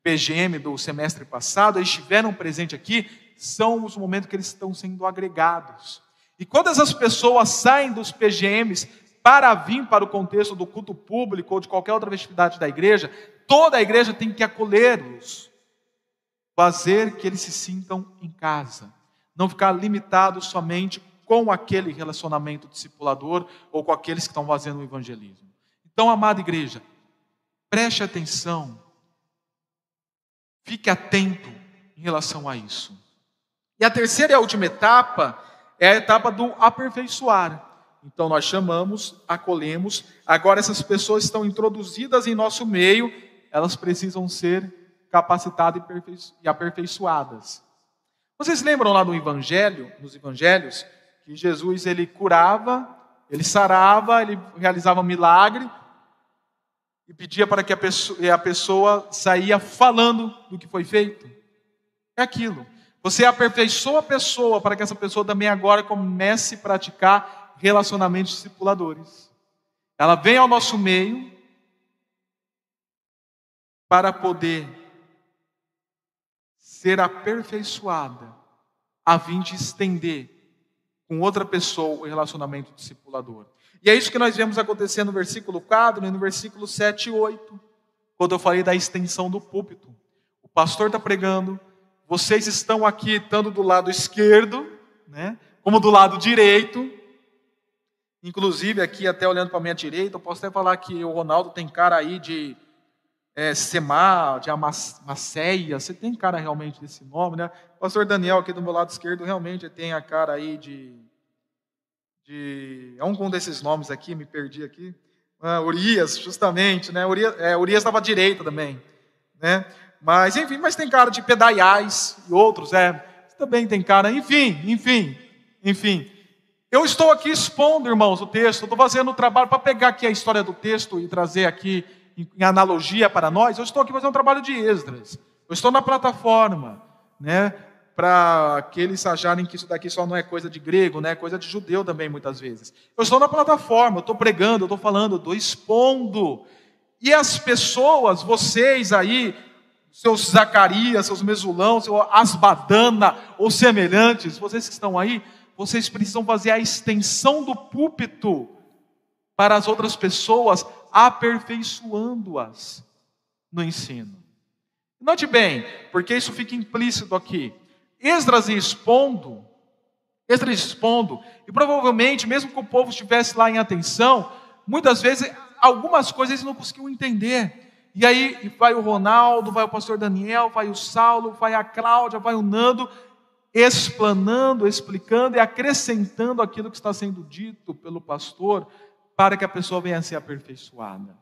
PGM do semestre passado, eles estiveram presentes aqui, são os momentos que eles estão sendo agregados. E quando essas pessoas saem dos PGMs para vir para o contexto do culto público ou de qualquer outra festividade da igreja, toda a igreja tem que acolhê-los fazer que eles se sintam em casa, não ficar limitado somente com aquele relacionamento discipulador ou com aqueles que estão fazendo o evangelismo. Então, amada igreja, preste atenção, fique atento em relação a isso. E a terceira e a última etapa é a etapa do aperfeiçoar. Então, nós chamamos, acolhemos, agora essas pessoas estão introduzidas em nosso meio, elas precisam ser capacitadas e aperfeiçoadas. Vocês lembram lá no Evangelho, nos Evangelhos, que Jesus ele curava, ele sarava, ele realizava um milagre e pedia para que a pessoa, a pessoa saía falando do que foi feito. É aquilo. Você aperfeiçoa a pessoa para que essa pessoa também agora comece a praticar relacionamentos discipuladores. Ela vem ao nosso meio para poder ser aperfeiçoada, a fim de estender com outra pessoa o relacionamento discipulador. E é isso que nós vemos acontecer no versículo 4 e no versículo 7 e 8, quando eu falei da extensão do púlpito. O pastor está pregando, vocês estão aqui, tanto do lado esquerdo, né, como do lado direito. Inclusive, aqui, até olhando para a minha direita, eu posso até falar que o Ronaldo tem cara aí de é, de Amacéia, você tem cara realmente desse nome, né? O pastor Daniel, aqui do meu lado esquerdo, realmente tem a cara aí de. de é um desses nomes aqui, me perdi aqui. Ah, Urias, justamente, né? Urias é, estava à direita também, né? Mas, enfim, mas tem cara de Pedaiais e outros, é. Também tem cara, enfim, enfim, enfim. Eu estou aqui expondo, irmãos, o texto, estou fazendo o trabalho para pegar aqui a história do texto e trazer aqui em analogia para nós. Eu estou aqui fazendo um trabalho de Esdras. Eu estou na plataforma, né? Para aqueles acharem que isso daqui só não é coisa de grego, né? É coisa de judeu também, muitas vezes. Eu estou na plataforma, eu estou pregando, eu estou falando, eu estou expondo. E as pessoas, vocês aí, seus Zacarias, seus Mesulão, seu Asbadana ou semelhantes, vocês que estão aí, vocês precisam fazer a extensão do púlpito para as outras pessoas, aperfeiçoando-as no ensino. Note bem, porque isso fica implícito aqui. Esdras expondo, Esdras expondo, e provavelmente, mesmo que o povo estivesse lá em atenção, muitas vezes algumas coisas eles não conseguiam entender. E aí vai o Ronaldo, vai o pastor Daniel, vai o Saulo, vai a Cláudia, vai o Nando, explanando, explicando e acrescentando aquilo que está sendo dito pelo pastor, para que a pessoa venha a ser aperfeiçoada.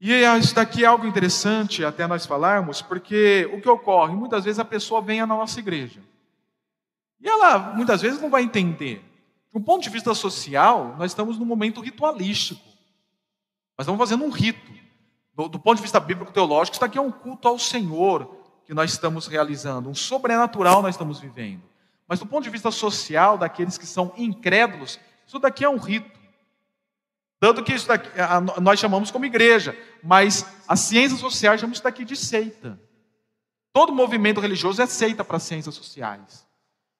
E isso daqui é algo interessante até nós falarmos, porque o que ocorre? Muitas vezes a pessoa vem na nossa igreja. E ela muitas vezes não vai entender. Do ponto de vista social, nós estamos num momento ritualístico. Nós estamos fazendo um rito. Do, do ponto de vista bíblico-teológico, isso aqui é um culto ao Senhor que nós estamos realizando, um sobrenatural nós estamos vivendo. Mas do ponto de vista social, daqueles que são incrédulos, isso daqui é um rito. Tanto que isso daqui, nós chamamos como igreja, mas as ciências sociais chamam isso daqui de seita. Todo movimento religioso é seita para as ciências sociais.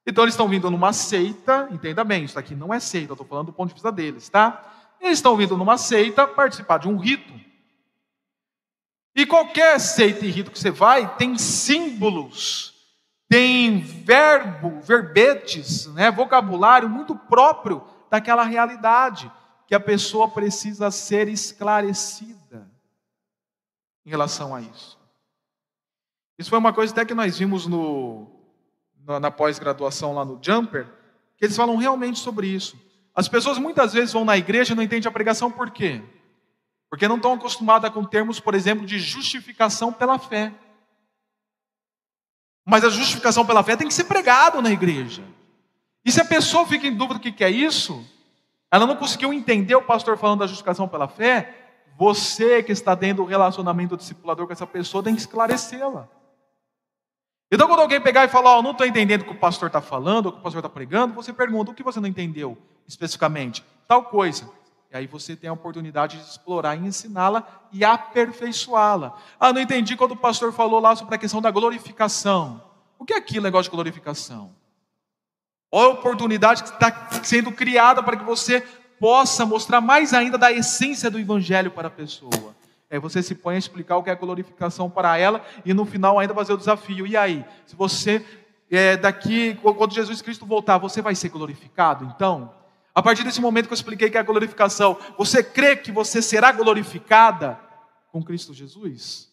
Então eles estão vindo numa seita, entenda bem, isso daqui não é seita, estou falando do ponto de vista deles, tá? Eles estão vindo numa seita participar de um rito. E qualquer seita e rito que você vai tem símbolos, tem verbo, verbetes, né, vocabulário muito próprio daquela realidade que a pessoa precisa ser esclarecida em relação a isso. Isso foi uma coisa até que nós vimos no, na pós-graduação lá no Jumper, que eles falam realmente sobre isso. As pessoas muitas vezes vão na igreja e não entendem a pregação por quê? Porque não estão acostumadas com termos, por exemplo, de justificação pela fé. Mas a justificação pela fé tem que ser pregado na igreja. E se a pessoa fica em dúvida do que é isso, ela não conseguiu entender o pastor falando da justificação pela fé, você que está dentro do relacionamento discipulador com essa pessoa tem que esclarecê-la. Então, quando alguém pegar e falar, oh, não estou entendendo o que o pastor está falando, o que o pastor está pregando, você pergunta, o que você não entendeu especificamente? Tal coisa. E aí você tem a oportunidade de explorar e ensiná-la e aperfeiçoá-la. Ah, não entendi quando o pastor falou lá sobre a questão da glorificação. O que é aquilo, negócio de glorificação? Olha a oportunidade que está sendo criada para que você possa mostrar mais ainda da essência do Evangelho para a pessoa. É você se põe a explicar o que é glorificação para ela e no final ainda fazer o desafio. E aí, se você é, daqui, quando Jesus Cristo voltar, você vai ser glorificado? Então, a partir desse momento que eu expliquei que é a glorificação, você crê que você será glorificada com Cristo Jesus?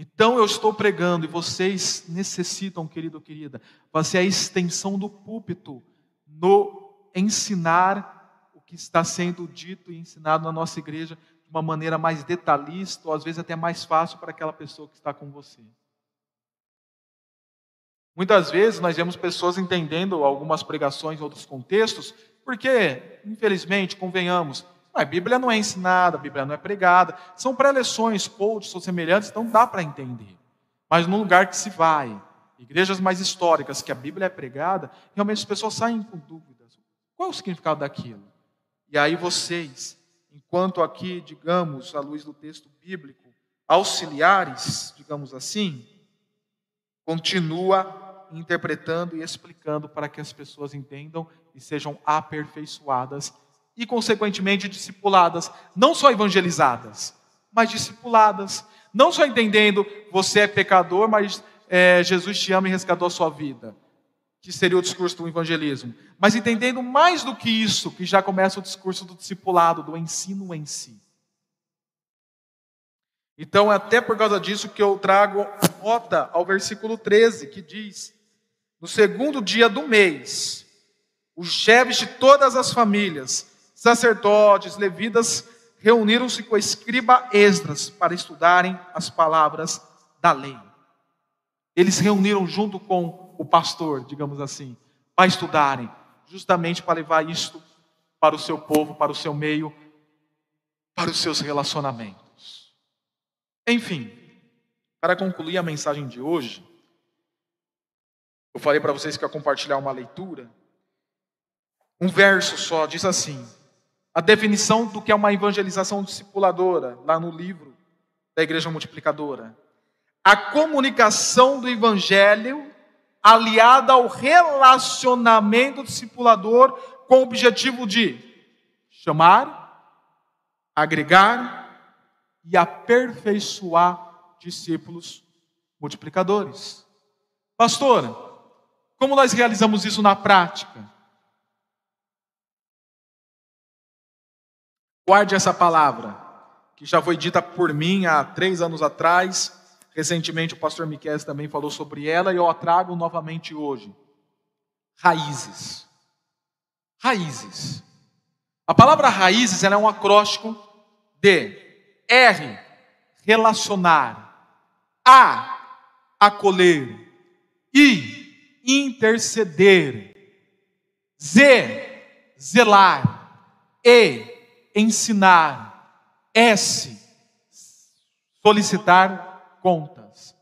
Então eu estou pregando e vocês necessitam, querido querida, fazer a extensão do púlpito no ensinar o que está sendo dito e ensinado na nossa igreja de uma maneira mais detalhista, ou às vezes até mais fácil para aquela pessoa que está com você. Muitas vezes nós vemos pessoas entendendo algumas pregações em outros contextos, porque, infelizmente, convenhamos, a Bíblia não é ensinada, a Bíblia não é pregada, são pré-leções, coaches ou semelhantes, então dá para entender. Mas no lugar que se vai, igrejas mais históricas, que a Bíblia é pregada, realmente as pessoas saem com dúvidas. Qual é o significado daquilo? E aí vocês, enquanto aqui, digamos, à luz do texto bíblico, auxiliares, digamos assim, continua interpretando e explicando para que as pessoas entendam e sejam aperfeiçoadas e, consequentemente, discipuladas, não só evangelizadas, mas discipuladas. Não só entendendo você é pecador, mas é, Jesus te ama e resgatou a sua vida, que seria o discurso do evangelismo. Mas entendendo mais do que isso, que já começa o discurso do discipulado, do ensino em si. Então, é até por causa disso que eu trago nota ao versículo 13, que diz: No segundo dia do mês, os chefes de todas as famílias, sacerdotes, levitas, reuniram-se com escriba Esdras para estudarem as palavras da lei. Eles reuniram junto com o pastor, digamos assim, para estudarem, justamente para levar isto para o seu povo, para o seu meio, para os seus relacionamentos. Enfim, para concluir a mensagem de hoje, eu falei para vocês que ia compartilhar uma leitura. Um verso só diz assim: a definição do que é uma evangelização discipuladora, lá no livro da Igreja Multiplicadora. A comunicação do Evangelho aliada ao relacionamento discipulador com o objetivo de chamar, agregar e aperfeiçoar discípulos multiplicadores. Pastor, como nós realizamos isso na prática? Guarde essa palavra, que já foi dita por mim há três anos atrás. Recentemente o pastor Miquel também falou sobre ela e eu a trago novamente hoje. Raízes. Raízes. A palavra raízes é um acróstico de R, relacionar, A, acolher, I, interceder, Z, zelar, E, ensinar. S, solicitar contas.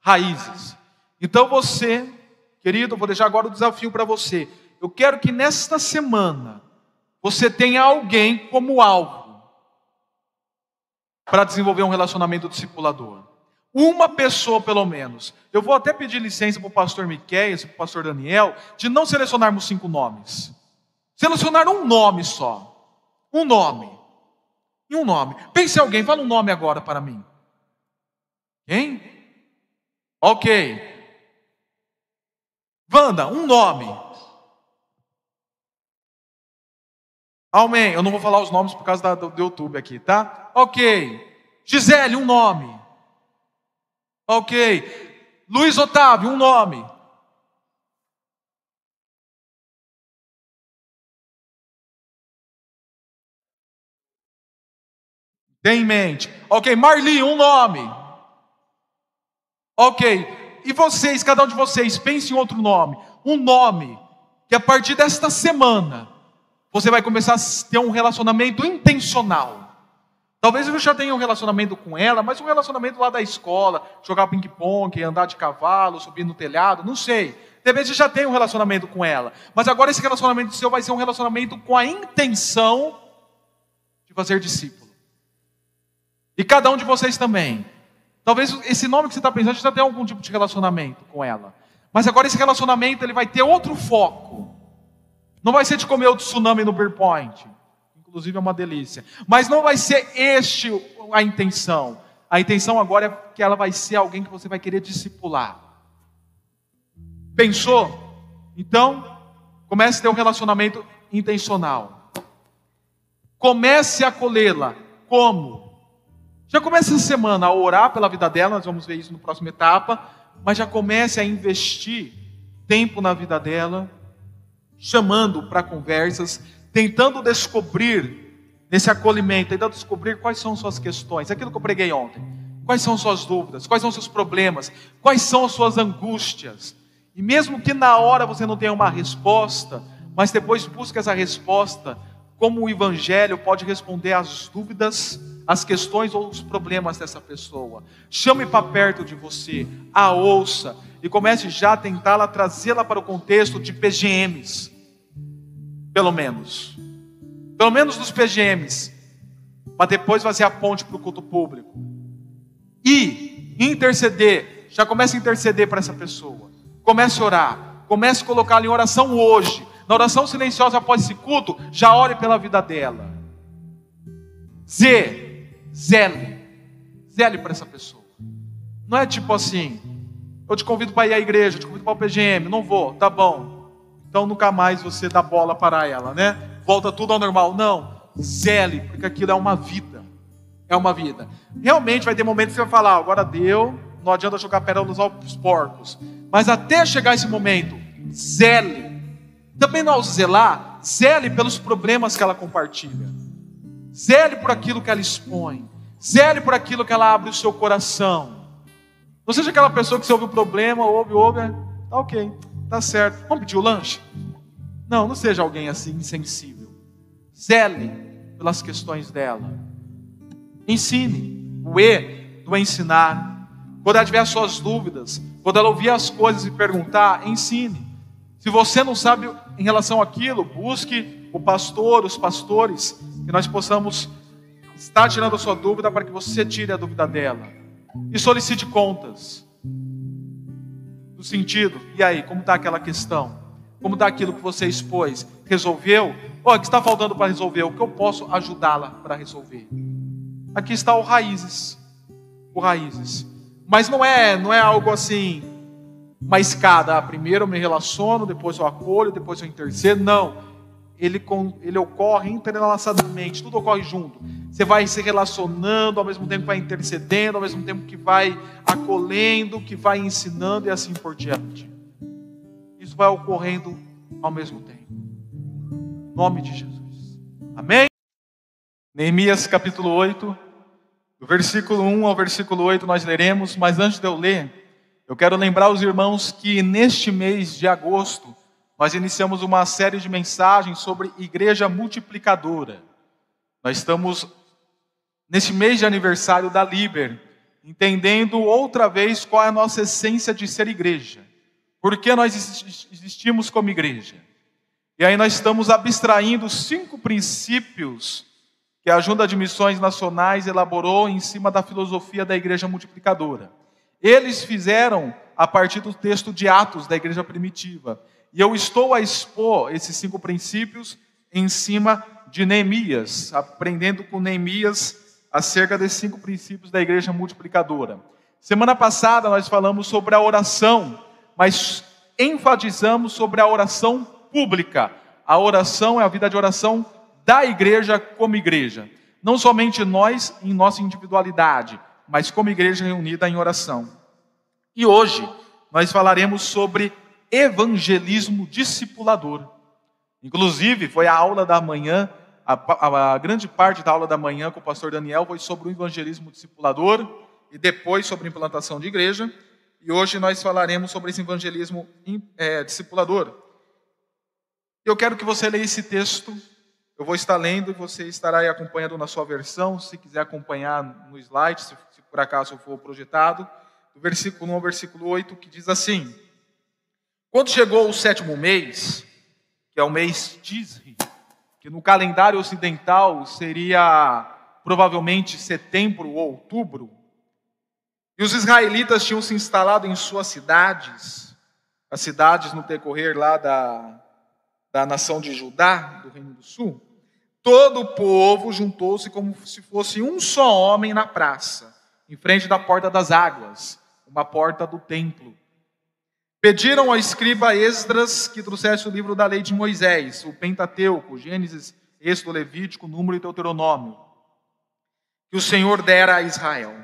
Raízes. Então você, querido, vou deixar agora o desafio para você. Eu quero que nesta semana você tenha alguém como alvo para desenvolver um relacionamento discipulador. Uma pessoa, pelo menos. Eu vou até pedir licença para o pastor Miquel e para o pastor Daniel de não selecionarmos cinco nomes. Selecionar um nome só. Um nome. E um nome. Pense alguém, fala um nome agora para mim. Quem? Ok. Wanda, um nome. Amém. Eu não vou falar os nomes por causa da, do, do YouTube aqui, tá? Ok. Gisele, um nome. Ok. Luiz Otávio, um nome. Tem em mente. Ok, Marli, um nome. Ok. E vocês, cada um de vocês, pense em outro nome. Um nome que a partir desta semana você vai começar a ter um relacionamento intencional. Talvez você já tenha um relacionamento com ela, mas um relacionamento lá da escola, jogar ping-pong, andar de cavalo, subir no telhado, não sei. Talvez você já tenha um relacionamento com ela, mas agora esse relacionamento seu vai ser um relacionamento com a intenção de fazer discípulo. E cada um de vocês também. Talvez esse nome que você está pensando já tenha algum tipo de relacionamento com ela. Mas agora esse relacionamento ele vai ter outro foco. Não vai ser de comer o tsunami no Beer Point. Inclusive é uma delícia. Mas não vai ser este a intenção. A intenção agora é que ela vai ser alguém que você vai querer discipular. Pensou? Então, comece a ter um relacionamento intencional. Comece a acolhê-la. Como? Já comece essa semana a orar pela vida dela, nós vamos ver isso na próxima etapa, mas já comece a investir tempo na vida dela, chamando para conversas, tentando descobrir nesse acolhimento, tentando descobrir quais são suas questões, aquilo que eu preguei ontem. Quais são suas dúvidas? Quais são seus problemas? Quais são as suas angústias? E mesmo que na hora você não tenha uma resposta, mas depois busque essa resposta, como o Evangelho pode responder às dúvidas as questões ou os problemas dessa pessoa. Chame para perto de você, a ouça e comece já a tentá-la trazê-la para o contexto de PGMs. Pelo menos. Pelo menos dos PGMs. Para depois fazer a ponte para o culto público. E interceder. Já comece a interceder para essa pessoa. Comece a orar. Comece a colocá-la em oração hoje. Na oração silenciosa após esse culto, já ore pela vida dela. Z zele, Zele para essa pessoa. Não é tipo assim, eu te convido para ir à igreja, eu te convido para o PGM, não vou, tá bom. Então nunca mais você dá bola para ela, né? Volta tudo ao normal. Não, zele, porque aquilo é uma vida. É uma vida. Realmente vai ter momentos que você vai falar, agora deu, não adianta jogar pérolas aos porcos. Mas até chegar esse momento, zele. Também não ao zelar, zele pelos problemas que ela compartilha. Zele por aquilo que ela expõe. Zele por aquilo que ela abre o seu coração. Não seja aquela pessoa que você ouve o problema, ouve, ouve, é, tá ok, tá certo. Vamos pedir o lanche? Não, não seja alguém assim insensível. Zele pelas questões dela. Ensine. O E do ensinar quando ela tiver suas dúvidas, quando ela ouvir as coisas e perguntar, ensine. Se você não sabe em relação àquilo, busque o pastor, os pastores, que nós possamos estar tirando a sua dúvida para que você tire a dúvida dela. E solicite contas. No sentido, e aí, como está aquela questão? Como está aquilo que você expôs? Resolveu? Oh, o que está faltando para resolver? O que eu posso ajudá-la para resolver? Aqui está o raízes. O raízes. Mas não é, não é algo assim, uma escada. Ah, primeiro eu me relaciono, depois eu acolho, depois eu intercedo. Não. Ele, ele ocorre entrelaçadamente, tudo ocorre junto. Você vai se relacionando, ao mesmo tempo que vai intercedendo, ao mesmo tempo que vai acolhendo, que vai ensinando e assim por diante. Isso vai ocorrendo ao mesmo tempo. Em nome de Jesus. Amém? Neemias capítulo 8. Do versículo 1 ao versículo 8 nós leremos, mas antes de eu ler, eu quero lembrar os irmãos que neste mês de agosto nós iniciamos uma série de mensagens sobre igreja multiplicadora. Nós estamos neste mês de aniversário da Liber, entendendo outra vez qual é a nossa essência de ser igreja. Por que nós existimos como igreja? E aí nós estamos abstraindo cinco princípios que a Junta de Missões Nacionais elaborou em cima da filosofia da igreja multiplicadora. Eles fizeram a partir do texto de Atos da igreja primitiva. E eu estou a expor esses cinco princípios em cima de Neemias, aprendendo com Neemias acerca desses cinco princípios da igreja multiplicadora. Semana passada nós falamos sobre a oração, mas enfatizamos sobre a oração pública. A oração é a vida de oração da igreja como igreja. Não somente nós em nossa individualidade, mas como igreja reunida em oração. E hoje nós falaremos sobre evangelismo discipulador. Inclusive, foi a aula da manhã, a, a, a, grande parte da aula da manhã com o pastor Daniel foi sobre o evangelismo discipulador e depois sobre implantação de igreja. E hoje nós falaremos sobre esse evangelismo é, discipulador. Eu quero que você leia esse texto eu vou estar lendo e você estará aí acompanhando na sua versão, se quiser acompanhar no slide, se, se por acaso for projetado, do versículo 1 ao versículo 8, que diz assim: Quando chegou o sétimo mês, que é o mês Tisri, que no calendário ocidental seria provavelmente setembro ou outubro, e os israelitas tinham se instalado em suas cidades, as cidades no decorrer lá da, da nação de Judá, do Reino do Sul, todo o povo juntou-se como se fosse um só homem na praça, em frente da porta das águas, uma porta do templo. Pediram ao escriba Esdras que trouxesse o livro da lei de Moisés, o Pentateuco, Gênesis, Êxodo, Levítico, Número e Deuteronômio, que o Senhor dera a Israel.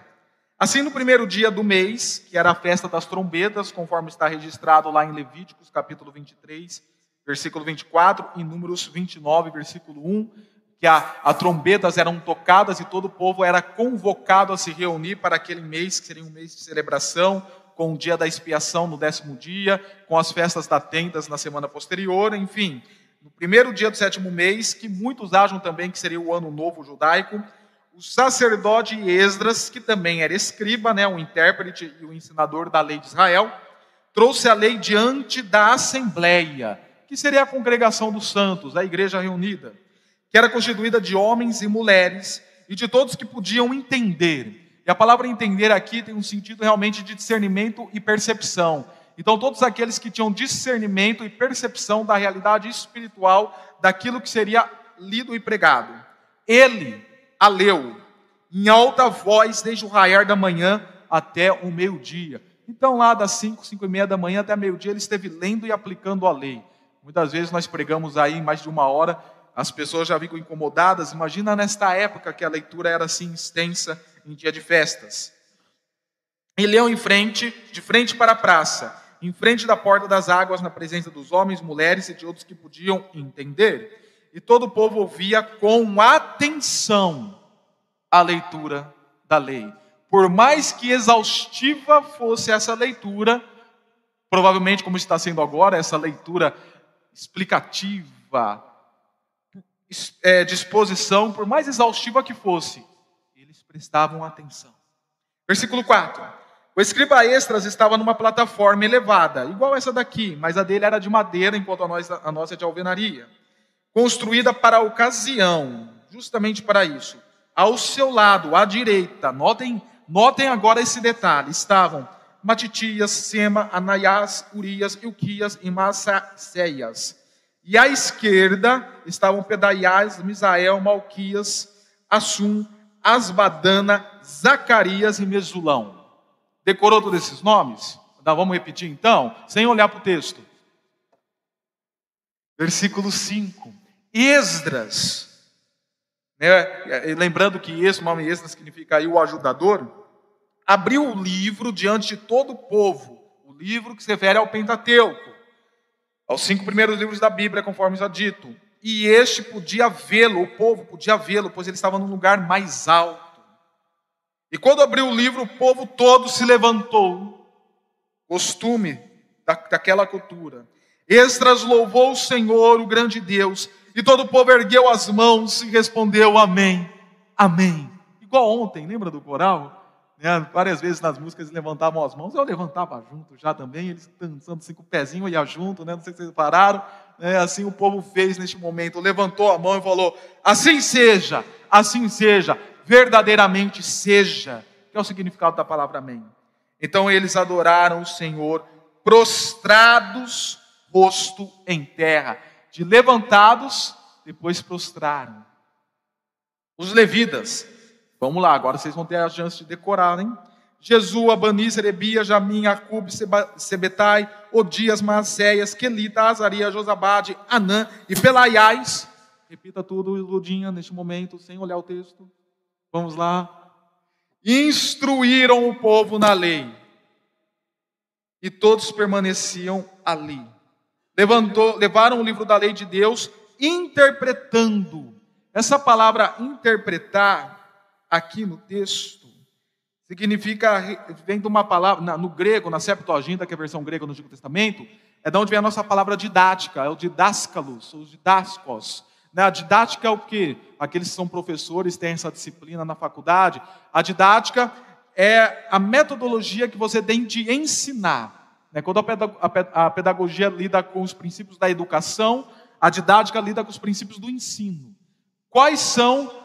Assim, no primeiro dia do mês, que era a festa das trombetas, conforme está registrado lá em Levíticos, capítulo 23, versículo 24, e Números 29, versículo 1, que a, a trombetas eram tocadas e todo o povo era convocado a se reunir para aquele mês, que seria um mês de celebração, com o dia da expiação no décimo dia, com as festas da tendas na semana posterior, enfim. No primeiro dia do sétimo mês, que muitos acham também que seria o ano novo judaico, o sacerdote Esdras, que também era escriba, né, o intérprete e o ensinador da lei de Israel, trouxe a lei diante da assembleia que seria a congregação dos santos, a igreja reunida, que era constituída de homens e mulheres e de todos que podiam entender. E a palavra entender aqui tem um sentido realmente de discernimento e percepção. Então, todos aqueles que tinham discernimento e percepção da realidade espiritual daquilo que seria lido e pregado. Ele a leu em alta voz desde o raiar da manhã até o meio-dia. Então, lá das 5, 5 e meia da manhã até meio-dia, ele esteve lendo e aplicando a lei. Muitas vezes nós pregamos aí mais de uma hora, as pessoas já ficam incomodadas. Imagina nesta época que a leitura era assim extensa em dia de festas. E leu em frente, de frente para a praça, em frente da porta das águas, na presença dos homens, mulheres e de outros que podiam entender. E todo o povo ouvia com atenção a leitura da lei. Por mais que exaustiva fosse essa leitura, provavelmente como está sendo agora, essa leitura explicativa, é, disposição, por mais exaustiva que fosse, eles prestavam atenção. Versículo 4. O escriba extras estava numa plataforma elevada, igual essa daqui, mas a dele era de madeira, enquanto a nossa, a nossa é de alvenaria, construída para a ocasião, justamente para isso. Ao seu lado, à direita, notem, notem agora esse detalhe: estavam Matitias, Sema, Anaias, Urias, Ilquias e Massaceias. E à esquerda estavam Pedaias, Misael, Malquias, Assum, Asbadana, Zacarias e Mesulão. Decorou todos esses nomes? Então, vamos repetir então, sem olhar para o texto. Versículo 5. Esdras né? lembrando que esse nome Esdras significa aí o ajudador, abriu o livro diante de todo o povo, o livro que se refere ao Pentateuco, aos cinco primeiros livros da Bíblia, conforme já dito. E este podia vê-lo, o povo podia vê-lo, pois ele estava num lugar mais alto. E quando abriu o livro, o povo todo se levantou, costume da, daquela cultura. Esdras louvou o Senhor, o grande Deus, e todo o povo ergueu as mãos e respondeu amém, amém. Igual ontem, lembra do coral? Né? Várias vezes nas músicas eles levantavam as mãos, eu levantava junto já também, eles dançando assim com o pezinho ia junto, né? não sei se vocês pararam. Né? Assim o povo fez neste momento, levantou a mão e falou: Assim seja, assim seja, verdadeiramente seja, que é o significado da palavra amém. Então eles adoraram o Senhor prostrados, rosto em terra de levantados, depois prostraram. Os levitas, vamos lá, agora vocês vão ter a chance de decorar, hein? Jesus, Abani, Serebia, Jamim, Acub, Sebetai, Odias, Maacéias, Quelita, Azaria, Josabade, Anã e Pelaiais. Repita tudo, Ludinha, neste momento, sem olhar o texto. Vamos lá. Instruíram o povo na lei. E todos permaneciam ali levantou, levaram o livro da lei de Deus interpretando. Essa palavra interpretar, aqui no texto, significa, vem de uma palavra, no grego, na Septuaginta, que é a versão grega do Antigo Testamento, é de onde vem a nossa palavra didática, é o didáscalos, os didascos. Né? A didática é o que? Aqueles que são professores, têm essa disciplina na faculdade. A didática é a metodologia que você tem de ensinar. Né? Quando a pedagogia lida com os princípios da educação, a didática lida com os princípios do ensino. Quais são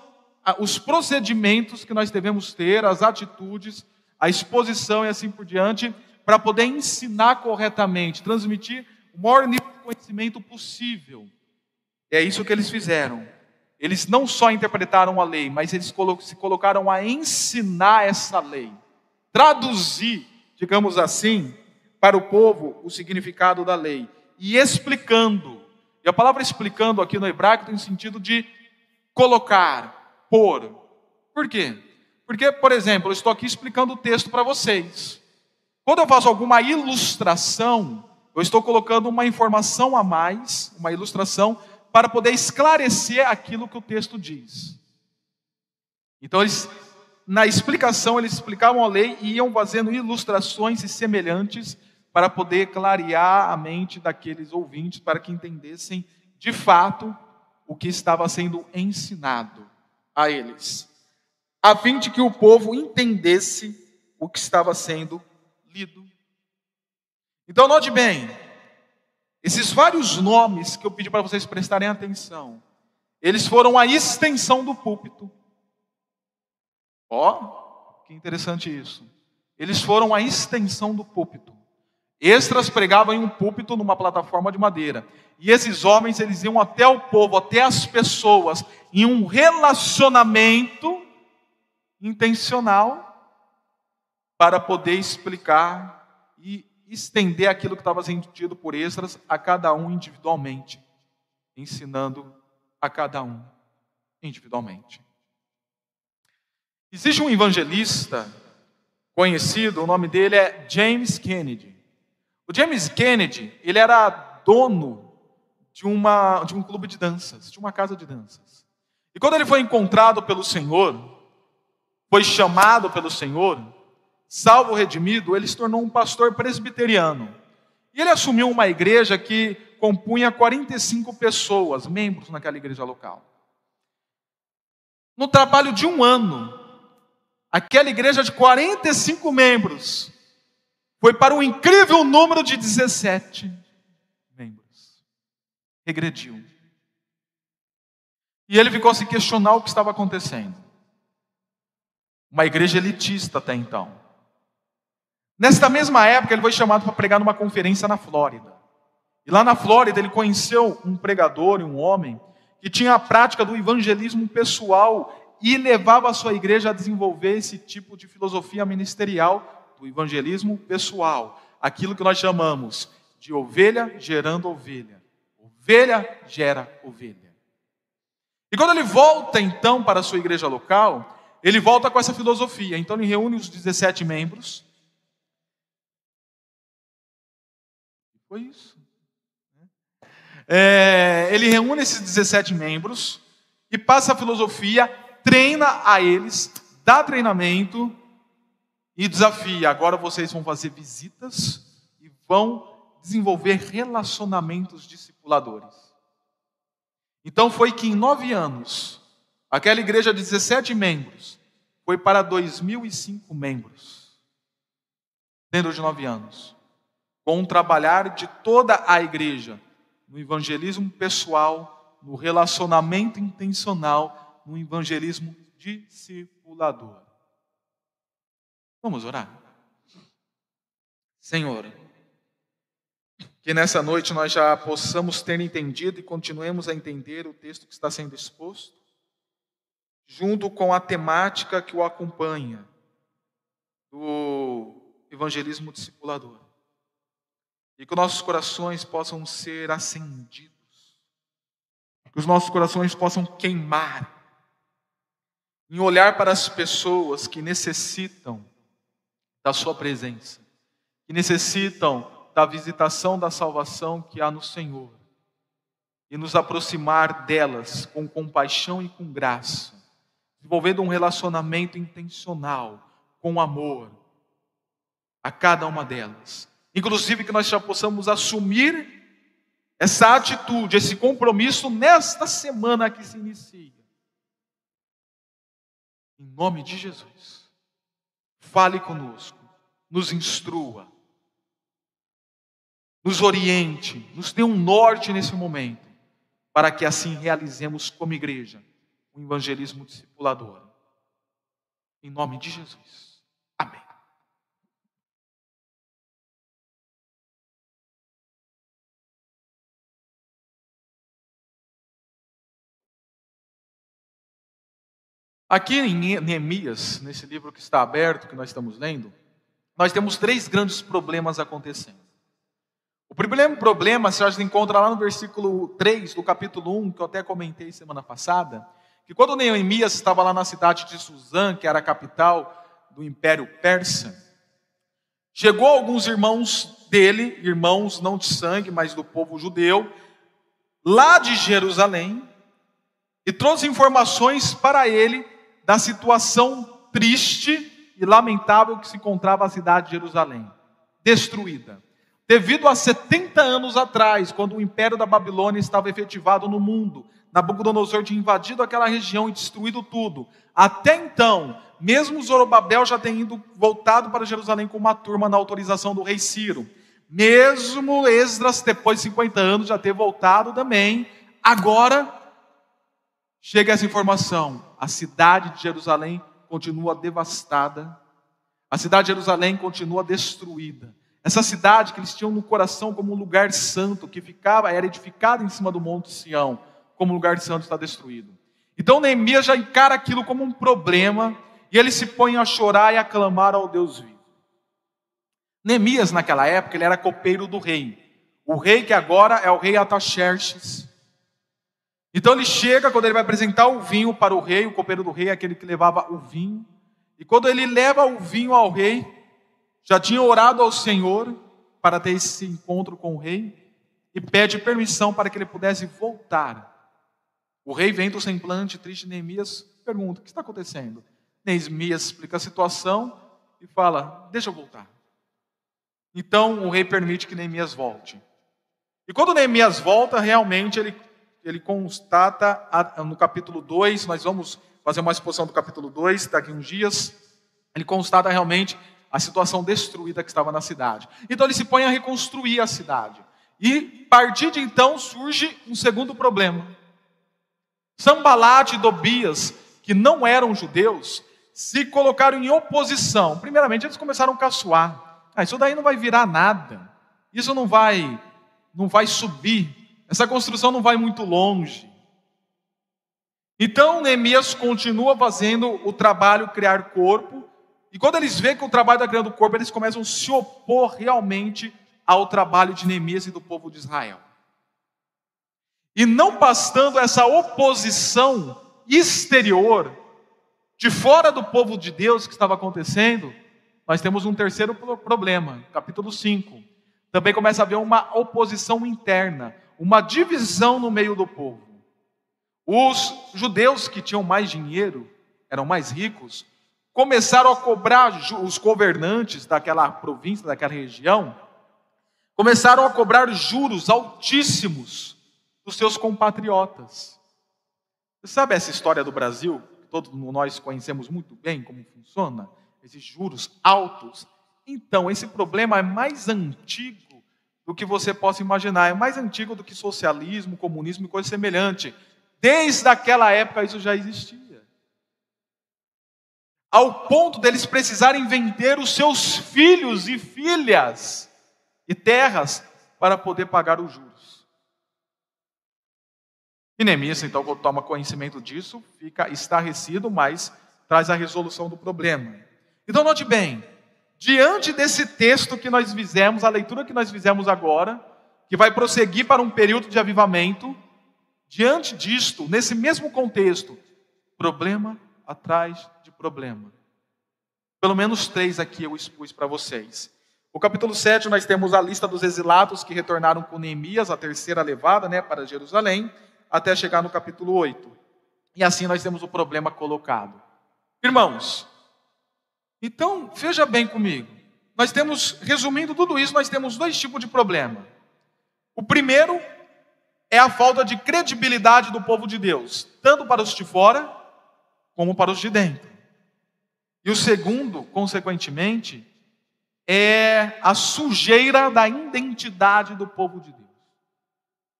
os procedimentos que nós devemos ter, as atitudes, a exposição e assim por diante, para poder ensinar corretamente, transmitir o maior nível de conhecimento possível. É isso que eles fizeram. Eles não só interpretaram a lei, mas eles se colocaram a ensinar essa lei, traduzir, digamos assim, para o povo o significado da lei e explicando. E a palavra explicando aqui no hebraico tem o sentido de colocar, pôr. Por quê? Porque, por exemplo, eu estou aqui explicando o texto para vocês. Quando eu faço alguma ilustração, eu estou colocando uma informação a mais, uma ilustração, para poder esclarecer aquilo que o texto diz. Então, eles, na explicação, eles explicavam a lei e iam fazendo ilustrações e semelhantes para poder clarear a mente daqueles ouvintes, para que entendessem de fato o que estava sendo ensinado a eles, a fim de que o povo entendesse o que estava sendo lido. Então, note bem, esses vários nomes que eu pedi para vocês prestarem atenção, eles foram a extensão do púlpito. Ó, oh, que interessante isso. Eles foram a extensão do púlpito. Extras pregavam em um púlpito numa plataforma de madeira. E esses homens, eles iam até o povo, até as pessoas, em um relacionamento, intencional para poder explicar e estender aquilo que estava sendo dito por Esdras a cada um individualmente, ensinando a cada um individualmente. Existe um evangelista conhecido, o nome dele é James Kennedy. O James Kennedy, ele era dono de, uma, de um clube de danças, de uma casa de danças. E quando ele foi encontrado pelo Senhor, foi chamado pelo Senhor, salvo redimido, ele se tornou um pastor presbiteriano. E ele assumiu uma igreja que compunha 45 pessoas, membros naquela igreja local. No trabalho de um ano, aquela igreja de 45 membros foi para um incrível número de 17 membros. Regrediu. E ele ficou a se questionar o que estava acontecendo. Uma igreja elitista até então. Nesta mesma época, ele foi chamado para pregar numa conferência na Flórida. E lá na Flórida, ele conheceu um pregador e um homem que tinha a prática do evangelismo pessoal e levava a sua igreja a desenvolver esse tipo de filosofia ministerial do evangelismo pessoal. Aquilo que nós chamamos de ovelha gerando ovelha. Ovelha gera ovelha. E quando ele volta então para a sua igreja local, ele volta com essa filosofia. Então ele reúne os 17 membros Foi isso. É, ele reúne esses 17 membros e passa a filosofia, treina a eles, dá treinamento e desafia. Agora vocês vão fazer visitas e vão desenvolver relacionamentos discipuladores. Então foi que em nove anos, aquela igreja de 17 membros foi para 2005 membros, dentro de nove anos com o trabalhar de toda a igreja, no evangelismo pessoal, no relacionamento intencional, no evangelismo discipulador. Vamos orar? Senhor, que nessa noite nós já possamos ter entendido e continuemos a entender o texto que está sendo exposto, junto com a temática que o acompanha, do evangelismo discipulador. E que nossos corações possam ser acendidos, que os nossos corações possam queimar, em olhar para as pessoas que necessitam da Sua presença, que necessitam da visitação da salvação que há no Senhor, e nos aproximar delas com compaixão e com graça, desenvolvendo um relacionamento intencional, com amor, a cada uma delas Inclusive que nós já possamos assumir essa atitude, esse compromisso nesta semana que se inicia. Em nome de Jesus. Fale conosco, nos instrua, nos oriente, nos dê um norte nesse momento, para que assim realizemos como igreja o um evangelismo discipulador. Em nome de Jesus. Amém. Aqui em Neemias, nesse livro que está aberto, que nós estamos lendo, nós temos três grandes problemas acontecendo. O primeiro problema, se a gente encontra lá no versículo 3 do capítulo 1, que eu até comentei semana passada, que quando Neemias estava lá na cidade de Suzã, que era a capital do Império Persa, chegou alguns irmãos dele, irmãos não de sangue, mas do povo judeu, lá de Jerusalém, e trouxe informações para ele da situação triste e lamentável que se encontrava a cidade de Jerusalém, destruída. Devido a 70 anos atrás, quando o império da Babilônia estava efetivado no mundo, Nabucodonosor tinha invadido aquela região e destruído tudo. Até então, mesmo Zorobabel já tendo ido voltado para Jerusalém com uma turma na autorização do rei Ciro, mesmo Esdras, depois de 50 anos, já ter voltado também, agora chega essa informação: a cidade de Jerusalém continua devastada, a cidade de Jerusalém continua destruída. Essa cidade que eles tinham no coração como um lugar santo, que ficava, era edificada em cima do monte Sião, como lugar santo está destruído. Então Neemias já encara aquilo como um problema, e ele se põe a chorar e a clamar ao Deus vivo. Neemias, naquela época, ele era copeiro do rei. O rei que agora é o rei Ataxerxes. Então ele chega, quando ele vai apresentar o vinho para o rei, o copeiro do rei é aquele que levava o vinho. E quando ele leva o vinho ao rei, já tinha orado ao Senhor para ter esse encontro com o rei e pede permissão para que ele pudesse voltar. O rei vem do semblante triste Neemias, pergunta: o que está acontecendo? Neemias explica a situação e fala: deixa eu voltar. Então o rei permite que Neemias volte. E quando Neemias volta, realmente ele, ele constata, no capítulo 2, nós vamos fazer uma exposição do capítulo 2 daqui uns dias, ele constata realmente a situação destruída que estava na cidade. Então ele se põe a reconstruir a cidade. E a partir de então surge um segundo problema. Sambalat e Dobias, que não eram judeus, se colocaram em oposição. Primeiramente, eles começaram a caçoar. Ah, isso daí não vai virar nada. Isso não vai, não vai subir. Essa construção não vai muito longe. Então Neemias continua fazendo o trabalho criar corpo, e quando eles veem que o trabalho está criando corpo, eles começam a se opor realmente ao trabalho de Neemias e do povo de Israel. E não bastando essa oposição exterior, de fora do povo de Deus que estava acontecendo, nós temos um terceiro problema, capítulo 5. Também começa a haver uma oposição interna, uma divisão no meio do povo. Os judeus que tinham mais dinheiro, eram mais ricos, começaram a cobrar os governantes daquela província, daquela região, começaram a cobrar juros altíssimos dos seus compatriotas. Você sabe essa história do Brasil? Todos nós conhecemos muito bem como funciona esses juros altos. Então, esse problema é mais antigo do que você possa imaginar, é mais antigo do que socialismo, comunismo e coisa semelhante. Desde aquela época isso já existia. Ao ponto deles precisarem vender os seus filhos e filhas e terras para poder pagar os juros. E Neemias, então, quando toma conhecimento disso, fica estarrecido, mas traz a resolução do problema. Então, note bem, diante desse texto que nós fizemos, a leitura que nós fizemos agora, que vai prosseguir para um período de avivamento, diante disto, nesse mesmo contexto, problema atrás problema. Pelo menos três aqui eu expus para vocês. O capítulo 7, nós temos a lista dos exilados que retornaram com Neemias, a terceira levada né, para Jerusalém, até chegar no capítulo 8. E assim nós temos o problema colocado. Irmãos, então, veja bem comigo. Nós temos, resumindo tudo isso, nós temos dois tipos de problema. O primeiro é a falta de credibilidade do povo de Deus, tanto para os de fora como para os de dentro. E o segundo, consequentemente, é a sujeira da identidade do povo de Deus.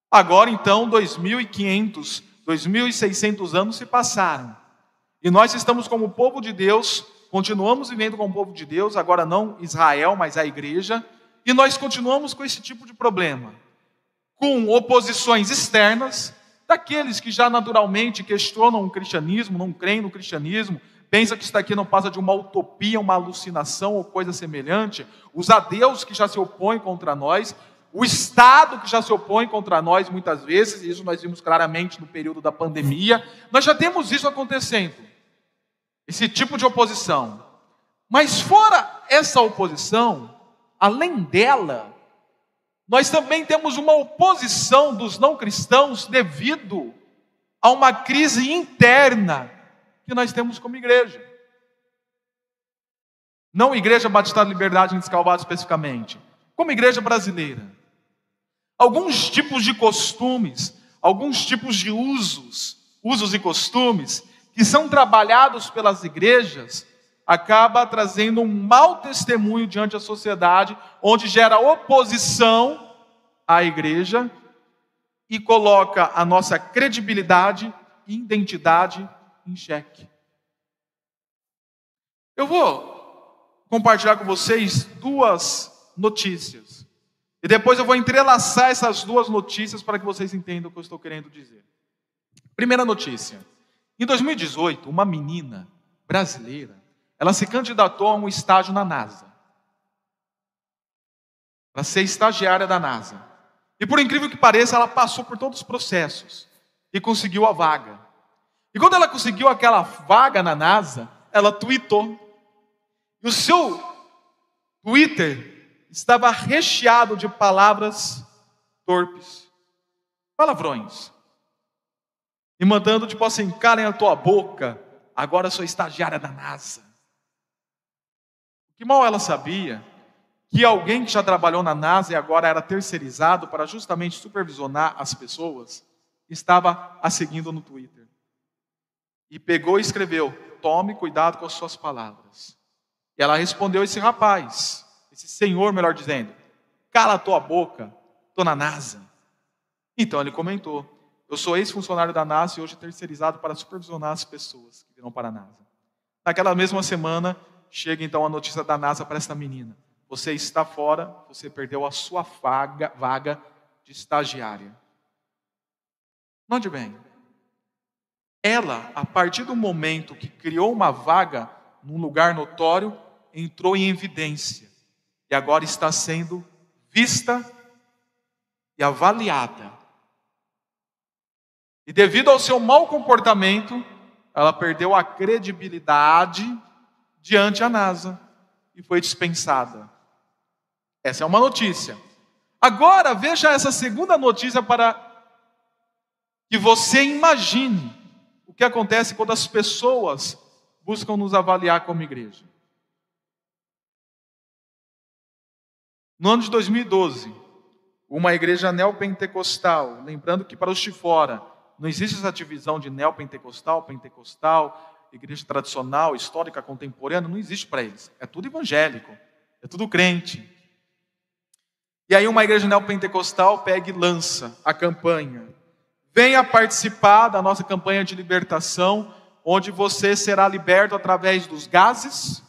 Agora, então, 2.500, 2.600 anos se passaram. E nós estamos como povo de Deus Continuamos vivendo com o povo de Deus, agora não Israel, mas a igreja, e nós continuamos com esse tipo de problema, com oposições externas, daqueles que já naturalmente questionam o cristianismo, não creem no cristianismo, pensa que isso daqui não passa de uma utopia, uma alucinação ou coisa semelhante, os adeus que já se opõem contra nós, o Estado que já se opõe contra nós muitas vezes, e isso nós vimos claramente no período da pandemia, nós já temos isso acontecendo esse tipo de oposição. Mas fora essa oposição, além dela, nós também temos uma oposição dos não cristãos devido a uma crise interna que nós temos como igreja. Não Igreja Batista da Liberdade em Descalvado especificamente, como igreja brasileira. Alguns tipos de costumes, alguns tipos de usos, usos e costumes que são trabalhados pelas igrejas, acaba trazendo um mau testemunho diante da sociedade, onde gera oposição à igreja e coloca a nossa credibilidade e identidade em xeque. Eu vou compartilhar com vocês duas notícias. E depois eu vou entrelaçar essas duas notícias para que vocês entendam o que eu estou querendo dizer. Primeira notícia. Em 2018, uma menina brasileira, ela se candidatou a um estágio na NASA. Para ser estagiária da NASA. E por incrível que pareça, ela passou por todos os processos e conseguiu a vaga. E quando ela conseguiu aquela vaga na NASA, ela tweetou. E o seu Twitter estava recheado de palavras torpes, palavrões. E mandando, tipo assim, calem a tua boca, agora sou estagiária da NASA. Que mal ela sabia que alguém que já trabalhou na NASA e agora era terceirizado para justamente supervisionar as pessoas, estava a seguindo no Twitter. E pegou e escreveu: Tome cuidado com as suas palavras. E ela respondeu esse rapaz, esse senhor, melhor dizendo: Cala a tua boca, estou na NASA. Então ele comentou: Eu sou ex-funcionário da NASA e hoje terceirizado para supervisionar as pessoas que virão para a NASA. Naquela mesma semana, chega então a notícia da NASA para esta menina: Você está fora, você perdeu a sua vaga, vaga de estagiária. Note bem, ela, a partir do momento que criou uma vaga num lugar notório, entrou em evidência e agora está sendo vista e avaliada. E devido ao seu mau comportamento, ela perdeu a credibilidade diante a NASA e foi dispensada. Essa é uma notícia. Agora veja essa segunda notícia para que você imagine que acontece quando as pessoas buscam nos avaliar como igreja. No ano de 2012, uma igreja neopentecostal, lembrando que para os de fora não existe essa divisão de neopentecostal, pentecostal, igreja tradicional, histórica, contemporânea, não existe para eles. É tudo evangélico, é tudo crente. E aí uma igreja neopentecostal pega e lança a campanha Venha participar da nossa campanha de libertação, onde você será liberto através dos gases,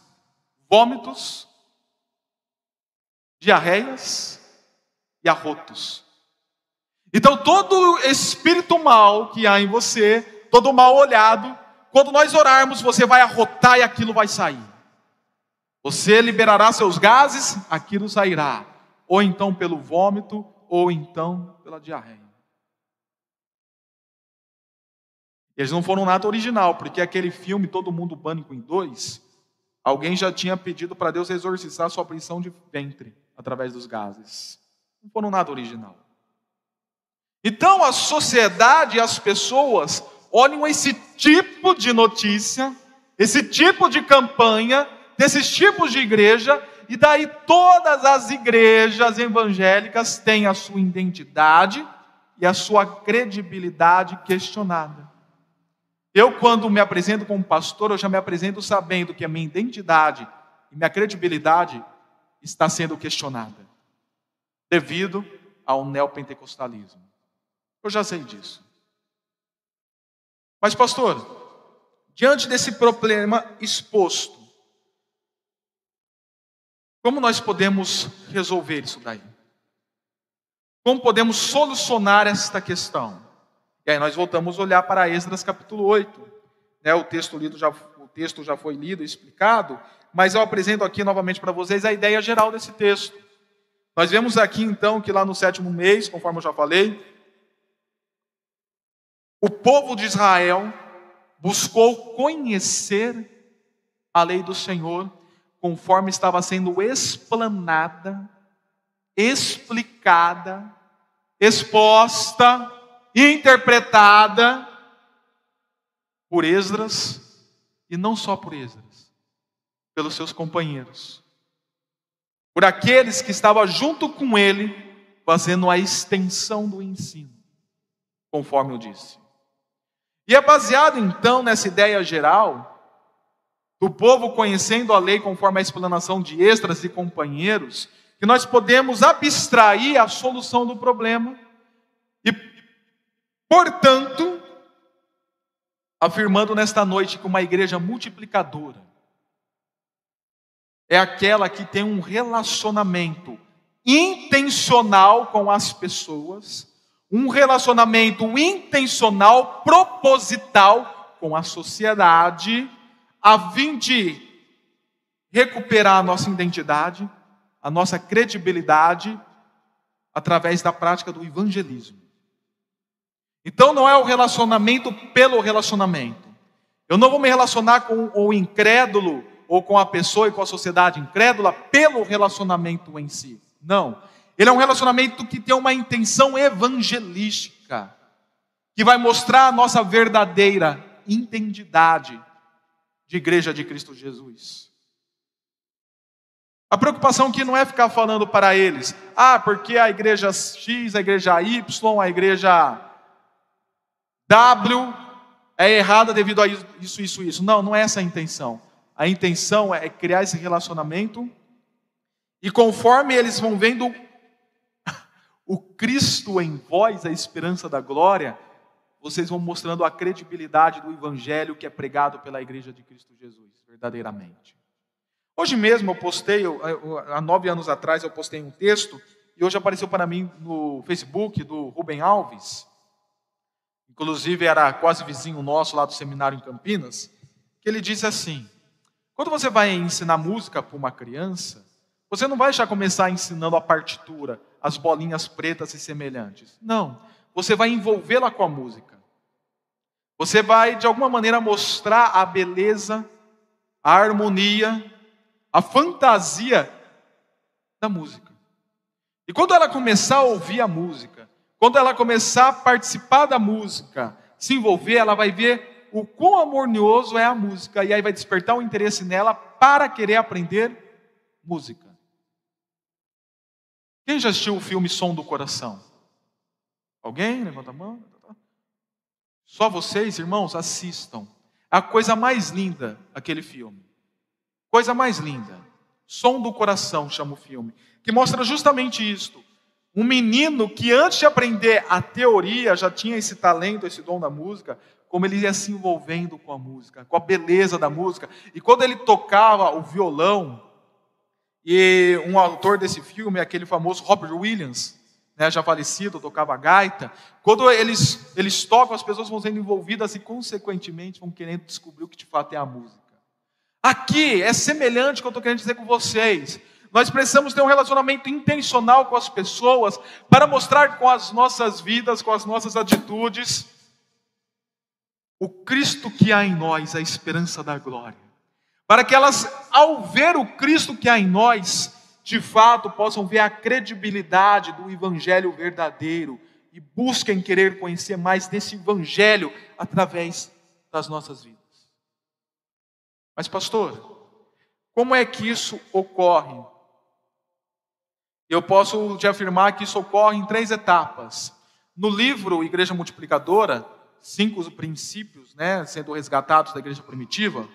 vômitos, diarreias e arrotos. Então, todo espírito mal que há em você, todo mal olhado, quando nós orarmos, você vai arrotar e aquilo vai sair. Você liberará seus gases, aquilo sairá. Ou então pelo vômito, ou então pela diarreia. Eles não foram nada original, porque aquele filme Todo Mundo Pânico em Dois, alguém já tinha pedido para Deus exorcizar sua prisão de ventre através dos gases. Não foram nada original. Então a sociedade e as pessoas olham esse tipo de notícia, esse tipo de campanha, desses tipos de igreja, e daí todas as igrejas evangélicas têm a sua identidade e a sua credibilidade questionada. Eu, quando me apresento como pastor, eu já me apresento sabendo que a minha identidade e minha credibilidade está sendo questionada, devido ao neopentecostalismo. Eu já sei disso. Mas, pastor, diante desse problema exposto, como nós podemos resolver isso daí? Como podemos solucionar esta questão? E aí nós voltamos a olhar para Esdras capítulo 8. Né, o, texto lido já, o texto já foi lido e explicado, mas eu apresento aqui novamente para vocês a ideia geral desse texto. Nós vemos aqui então que lá no sétimo mês, conforme eu já falei, o povo de Israel buscou conhecer a lei do Senhor conforme estava sendo explanada, explicada, exposta interpretada por Esdras, e não só por Esdras, pelos seus companheiros, por aqueles que estavam junto com ele, fazendo a extensão do ensino, conforme eu disse. E é baseado então nessa ideia geral, do povo conhecendo a lei conforme a explanação de Esdras e companheiros, que nós podemos abstrair a solução do problema Portanto, afirmando nesta noite que uma igreja multiplicadora é aquela que tem um relacionamento intencional com as pessoas, um relacionamento intencional, proposital com a sociedade, a fim de recuperar a nossa identidade, a nossa credibilidade, através da prática do evangelismo. Então não é o relacionamento pelo relacionamento. Eu não vou me relacionar com o incrédulo ou com a pessoa e com a sociedade incrédula pelo relacionamento em si. Não. Ele é um relacionamento que tem uma intenção evangelística, que vai mostrar a nossa verdadeira identidade de igreja de Cristo Jesus. A preocupação aqui não é ficar falando para eles, ah, porque a igreja X, a igreja Y, a igreja W é errada devido a isso, isso, isso. Não, não é essa a intenção. A intenção é criar esse relacionamento e conforme eles vão vendo o Cristo em vós, a esperança da glória, vocês vão mostrando a credibilidade do evangelho que é pregado pela igreja de Cristo Jesus, verdadeiramente. Hoje mesmo eu postei, há nove anos atrás eu postei um texto, e hoje apareceu para mim no Facebook do Rubem Alves, inclusive era quase vizinho nosso lá do seminário em Campinas, que ele disse assim: quando você vai ensinar música para uma criança, você não vai já começar ensinando a partitura, as bolinhas pretas e semelhantes. Não. Você vai envolvê-la com a música. Você vai, de alguma maneira, mostrar a beleza, a harmonia, a fantasia da música. E quando ela começar a ouvir a música, quando ela começar a participar da música, se envolver, ela vai ver o quão harmonioso é a música, e aí vai despertar o um interesse nela para querer aprender música. Quem já assistiu o filme Som do Coração? Alguém? Levanta a mão. Só vocês, irmãos, assistam. A coisa mais linda, aquele filme. Coisa mais linda. Som do Coração chama o filme. Que mostra justamente isto. Um menino que antes de aprender a teoria já tinha esse talento, esse dom da música, como ele ia se envolvendo com a música, com a beleza da música. E quando ele tocava o violão, e um autor desse filme aquele famoso Robert Williams, né, já falecido, tocava gaita. Quando eles, eles tocam, as pessoas vão sendo envolvidas e, consequentemente, vão querendo descobrir o que de fato é a música. Aqui é semelhante ao que eu estou querendo dizer com vocês. Nós precisamos ter um relacionamento intencional com as pessoas para mostrar com as nossas vidas, com as nossas atitudes, o Cristo que há em nós, a esperança da glória para que elas, ao ver o Cristo que há em nós, de fato possam ver a credibilidade do Evangelho verdadeiro e busquem querer conhecer mais desse Evangelho através das nossas vidas. Mas, pastor, como é que isso ocorre? Eu posso te afirmar que isso ocorre em três etapas. No livro Igreja Multiplicadora, cinco princípios, né, sendo resgatados da igreja primitiva,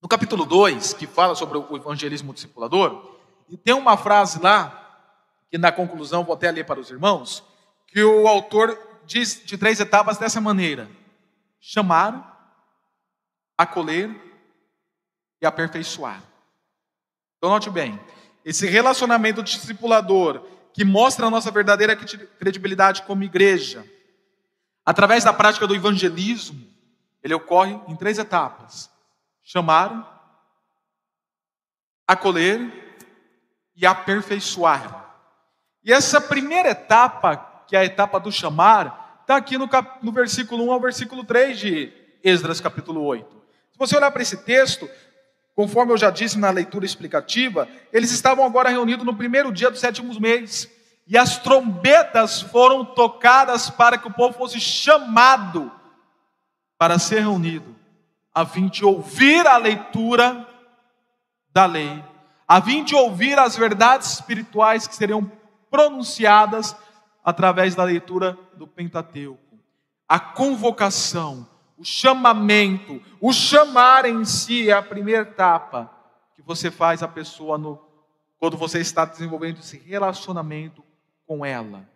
no capítulo 2, que fala sobre o evangelismo discipulador, tem uma frase lá, que na conclusão vou até ler para os irmãos, que o autor diz de três etapas dessa maneira: chamar, acolher e aperfeiçoar. Então, note bem, esse relacionamento discipulador que mostra a nossa verdadeira credibilidade como igreja, através da prática do evangelismo, ele ocorre em três etapas chamar, acolher e aperfeiçoar. E essa primeira etapa, que é a etapa do chamar, está aqui no, cap... no versículo 1 ao versículo 3 de Esdras, capítulo 8. Se você olhar para esse texto, conforme eu já disse na leitura explicativa, eles estavam agora reunidos no primeiro dia do sétimo mês. E as trombetas foram tocadas para que o povo fosse chamado para ser reunido a fim de ouvir a leitura da lei, a fim de ouvir as verdades espirituais que seriam pronunciadas através da leitura do Pentateuco. A convocação, o chamamento, o chamar em si é a primeira etapa que você faz a pessoa no, quando você está desenvolvendo esse relacionamento com ela.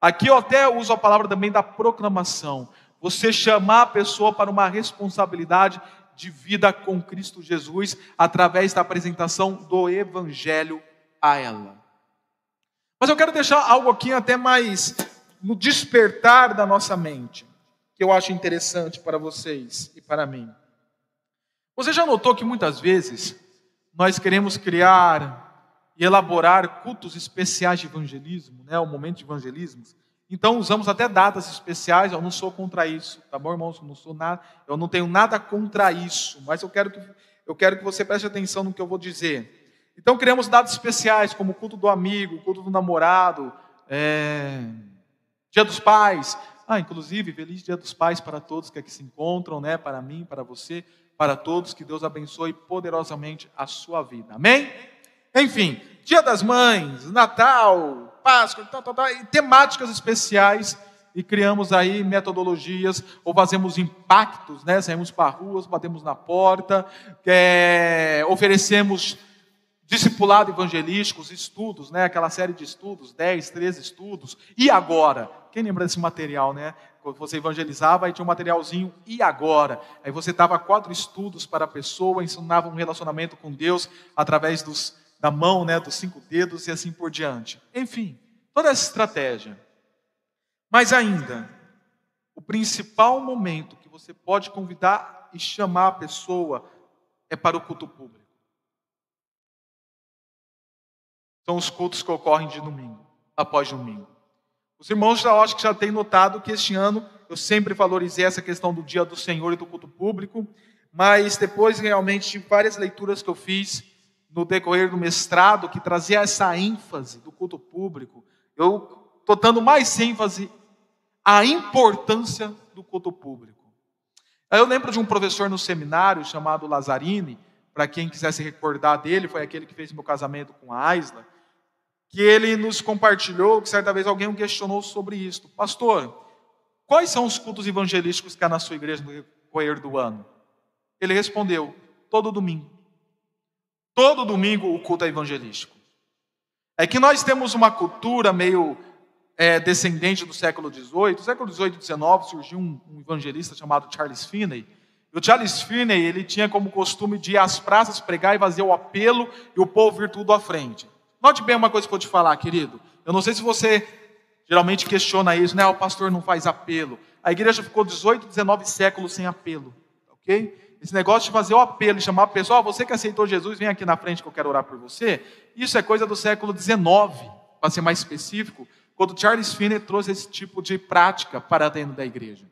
Aqui eu até uso a palavra também da proclamação você chamar a pessoa para uma responsabilidade de vida com Cristo Jesus através da apresentação do Evangelho a ela. Mas eu quero deixar algo aqui até mais no despertar da nossa mente. Que eu acho interessante para vocês e para mim. Você já notou que muitas vezes nós queremos criar e elaborar cultos especiais de evangelismo, né, o momento de evangelismo. Então usamos até datas especiais, eu não sou contra isso, tá bom, irmãos? Eu não sou nada, eu não tenho nada contra isso, mas eu quero que eu quero que você preste atenção no que eu vou dizer. Então criamos datas especiais, como o culto do amigo, culto do namorado, é... Dia dos Pais. Ah, inclusive, feliz Dia dos Pais para todos que aqui se encontram, né? Para mim, para você, para todos. Que Deus abençoe poderosamente a sua vida. Amém? Enfim, Dia das Mães, Natal, Páscoa, tal, tal, e temáticas especiais e criamos aí metodologias, ou fazemos impactos, né? saímos para ruas, batemos na porta, é, oferecemos discipulado evangelístico, os estudos, né? aquela série de estudos, 10, 13 estudos, e agora? Quem lembra desse material, né? Quando você evangelizava, aí tinha um materialzinho, e agora? Aí você dava quatro estudos para a pessoa, ensinava um relacionamento com Deus através dos, da mão, né? dos cinco dedos e assim por diante. Enfim, toda essa estratégia. Mas ainda, o principal momento que você pode convidar e chamar a pessoa é para o culto público. São os cultos que ocorrem de domingo, após domingo. Os irmãos acho que já têm notado que este ano eu sempre valorizei essa questão do dia do Senhor e do culto público, mas depois realmente de várias leituras que eu fiz no decorrer do mestrado que trazia essa ênfase do culto público, eu estou dando mais ênfase à importância do culto público. Eu lembro de um professor no seminário chamado Lazzarini, para quem quiser se recordar dele, foi aquele que fez meu casamento com a Aisla, que ele nos compartilhou que certa vez alguém o questionou sobre isso. Pastor, quais são os cultos evangelísticos que há na sua igreja no decorrer do ano? Ele respondeu: todo domingo. Todo domingo o culto é evangelístico. É que nós temos uma cultura meio é, descendente do século XVIII. No século XVIII e XIX surgiu um, um, evangelista chamado Charles Finney. E o Charles Finney ele tinha como costume de ir às praças pregar e fazer o apelo e o povo vir tudo à frente. Note bem uma coisa que eu vou te falar, querido. Eu não sei se você geralmente questiona isso, né? O pastor não faz apelo. A igreja ficou 18, 19 séculos sem apelo, ok? Esse negócio de fazer o apelo e chamar a pessoa, oh, você que aceitou Jesus, vem aqui na frente que eu quero orar por você. Isso é coisa do século 19, para ser mais específico, quando Charles Finney trouxe esse tipo de prática para dentro da igreja.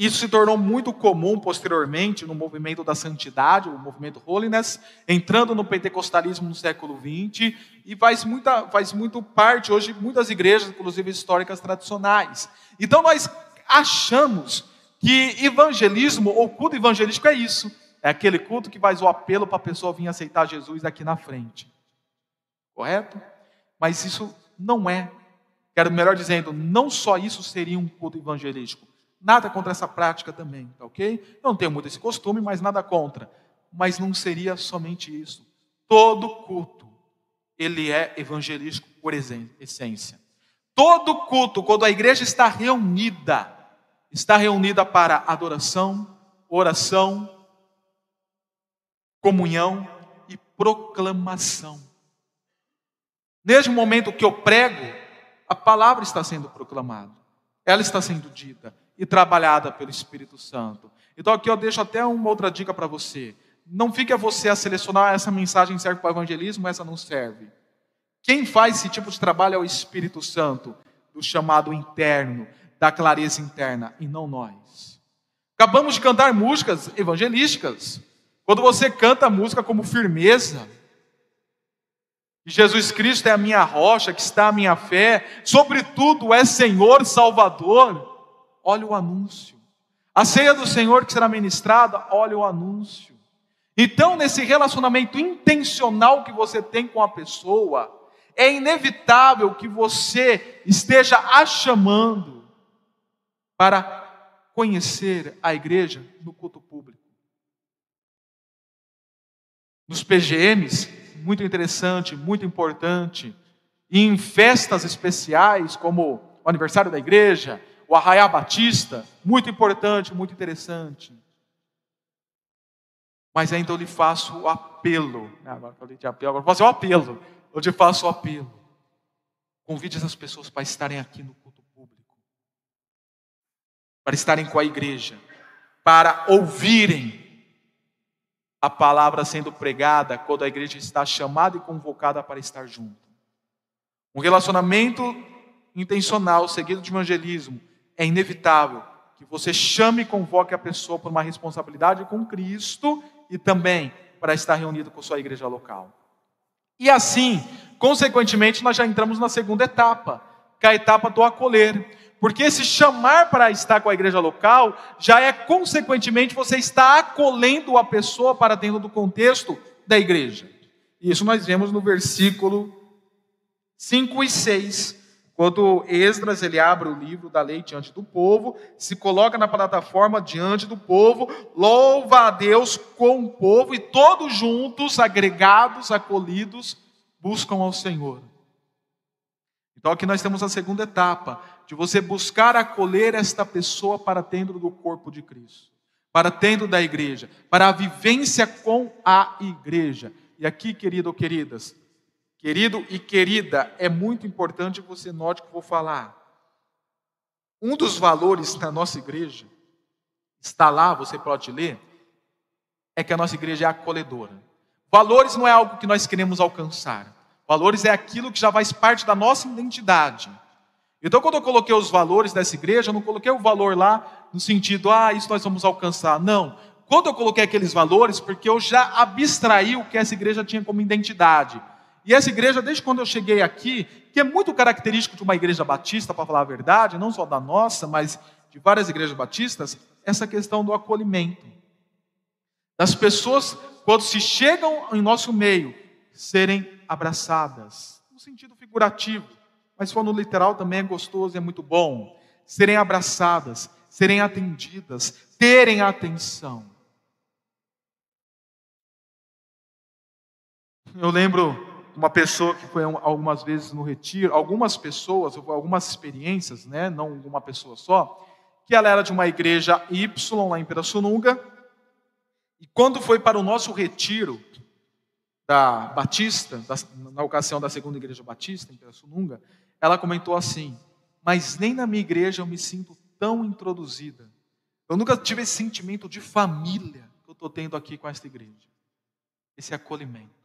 Isso se tornou muito comum posteriormente no movimento da santidade, o movimento holiness, entrando no pentecostalismo no século XX e faz, muita, faz muito parte hoje muitas igrejas, inclusive históricas tradicionais. Então nós achamos que evangelismo ou culto evangelístico é isso. É aquele culto que faz o apelo para a pessoa vir aceitar Jesus aqui na frente. Correto? Mas isso não é. Quero melhor dizendo, não só isso seria um culto evangelístico Nada contra essa prática também, tá ok? Eu não tenho muito esse costume, mas nada contra. Mas não seria somente isso. Todo culto, ele é evangelístico por essência. Todo culto, quando a igreja está reunida, está reunida para adoração, oração, comunhão e proclamação. Neste momento que eu prego, a palavra está sendo proclamada, ela está sendo dita, e trabalhada pelo Espírito Santo. Então aqui eu deixo até uma outra dica para você. Não fique a você a selecionar essa mensagem serve para o evangelismo, essa não serve. Quem faz esse tipo de trabalho é o Espírito Santo, do chamado interno, da clareza interna, e não nós. Acabamos de cantar músicas evangelísticas. Quando você canta música como firmeza, Jesus Cristo é a minha rocha, que está a minha fé, sobretudo é Senhor Salvador, olha o anúncio. A ceia do Senhor que será ministrada, olha o anúncio. Então, nesse relacionamento intencional que você tem com a pessoa, é inevitável que você esteja a chamando para conhecer a igreja no culto público. Nos PGMs, muito interessante, muito importante, e em festas especiais, como o aniversário da igreja, o Arraiá Batista, muito importante, muito interessante. Mas ainda eu lhe faço o apelo. Né, agora falei de apelo, agora vou fazer o apelo. Eu te faço o apelo. Convide essas pessoas para estarem aqui no culto público. para estarem com a igreja, para ouvirem a palavra sendo pregada quando a igreja está chamada e convocada para estar junto. Um relacionamento intencional, seguido de evangelismo, é inevitável que você chame e convoque a pessoa por uma responsabilidade com Cristo e também para estar reunido com sua igreja local. E assim, consequentemente, nós já entramos na segunda etapa, que é a etapa do acolher. Porque esse chamar para estar com a igreja local já é, consequentemente, você está acolhendo a pessoa para dentro do contexto da igreja. Isso nós vemos no versículo 5 e 6, quando Esdras ele abre o livro da lei diante do povo, se coloca na plataforma diante do povo, louva a Deus com o povo e todos juntos, agregados, acolhidos, buscam ao Senhor. Então aqui nós temos a segunda etapa, de você buscar acolher esta pessoa para dentro do corpo de Cristo, para dentro da igreja, para a vivência com a igreja. E aqui, querido ou queridas, querido e querida, é muito importante que você note que eu vou falar. Um dos valores da nossa igreja, está lá, você pode ler, é que a nossa igreja é acolhedora. Valores não é algo que nós queremos alcançar. Valores é aquilo que já faz parte da nossa identidade. Então, quando eu coloquei os valores dessa igreja, eu não coloquei o valor lá no sentido, ah, isso nós vamos alcançar. Não. Quando eu coloquei aqueles valores, porque eu já abstraí o que essa igreja tinha como identidade. E essa igreja, desde quando eu cheguei aqui, que é muito característico de uma igreja batista, para falar a verdade, não só da nossa, mas de várias igrejas batistas, essa questão do acolhimento. Das pessoas, quando se chegam em nosso meio, serem abraçadas, no sentido figurativo, mas for no literal também é gostoso e é muito bom. Serem abraçadas, serem atendidas, terem atenção. Eu lembro uma pessoa que foi algumas vezes no retiro, algumas pessoas, algumas experiências, né, não uma pessoa só, que ela era de uma igreja Y lá em Pirassununga, e quando foi para o nosso retiro, da Batista, da, na ocasião da segunda igreja batista, em Pirassununga, ela comentou assim: Mas nem na minha igreja eu me sinto tão introduzida. Eu nunca tive esse sentimento de família que eu estou tendo aqui com esta igreja. Esse acolhimento.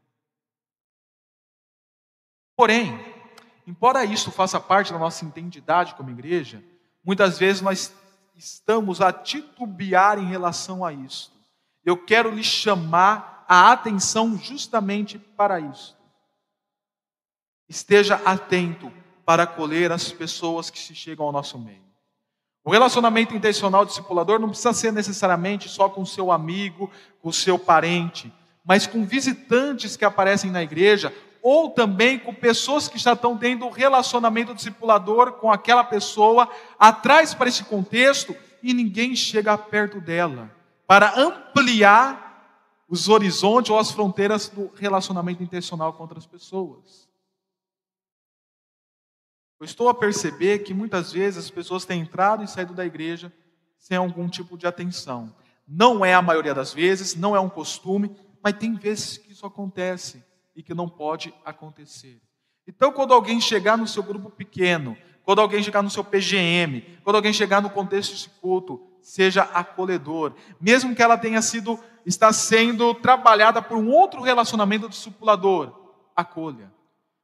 Porém, embora isso faça parte da nossa identidade como igreja, muitas vezes nós estamos a titubear em relação a isso. Eu quero lhe chamar a atenção justamente para isso. Esteja atento para acolher as pessoas que se chegam ao nosso meio. O relacionamento intencional discipulador não precisa ser necessariamente só com seu amigo, com seu parente, mas com visitantes que aparecem na igreja, ou também com pessoas que já estão tendo um relacionamento discipulador com aquela pessoa, atrás para esse contexto, e ninguém chega perto dela, para ampliar os horizontes ou as fronteiras do relacionamento intencional com outras pessoas. Eu estou a perceber que muitas vezes as pessoas têm entrado e saído da igreja sem algum tipo de atenção. Não é a maioria das vezes, não é um costume, mas tem vezes que isso acontece e que não pode acontecer. Então, quando alguém chegar no seu grupo pequeno, quando alguém chegar no seu PGM, quando alguém chegar no contexto de culto, seja acolhedor, mesmo que ela tenha sido está sendo trabalhada por um outro relacionamento discipulador, acolha.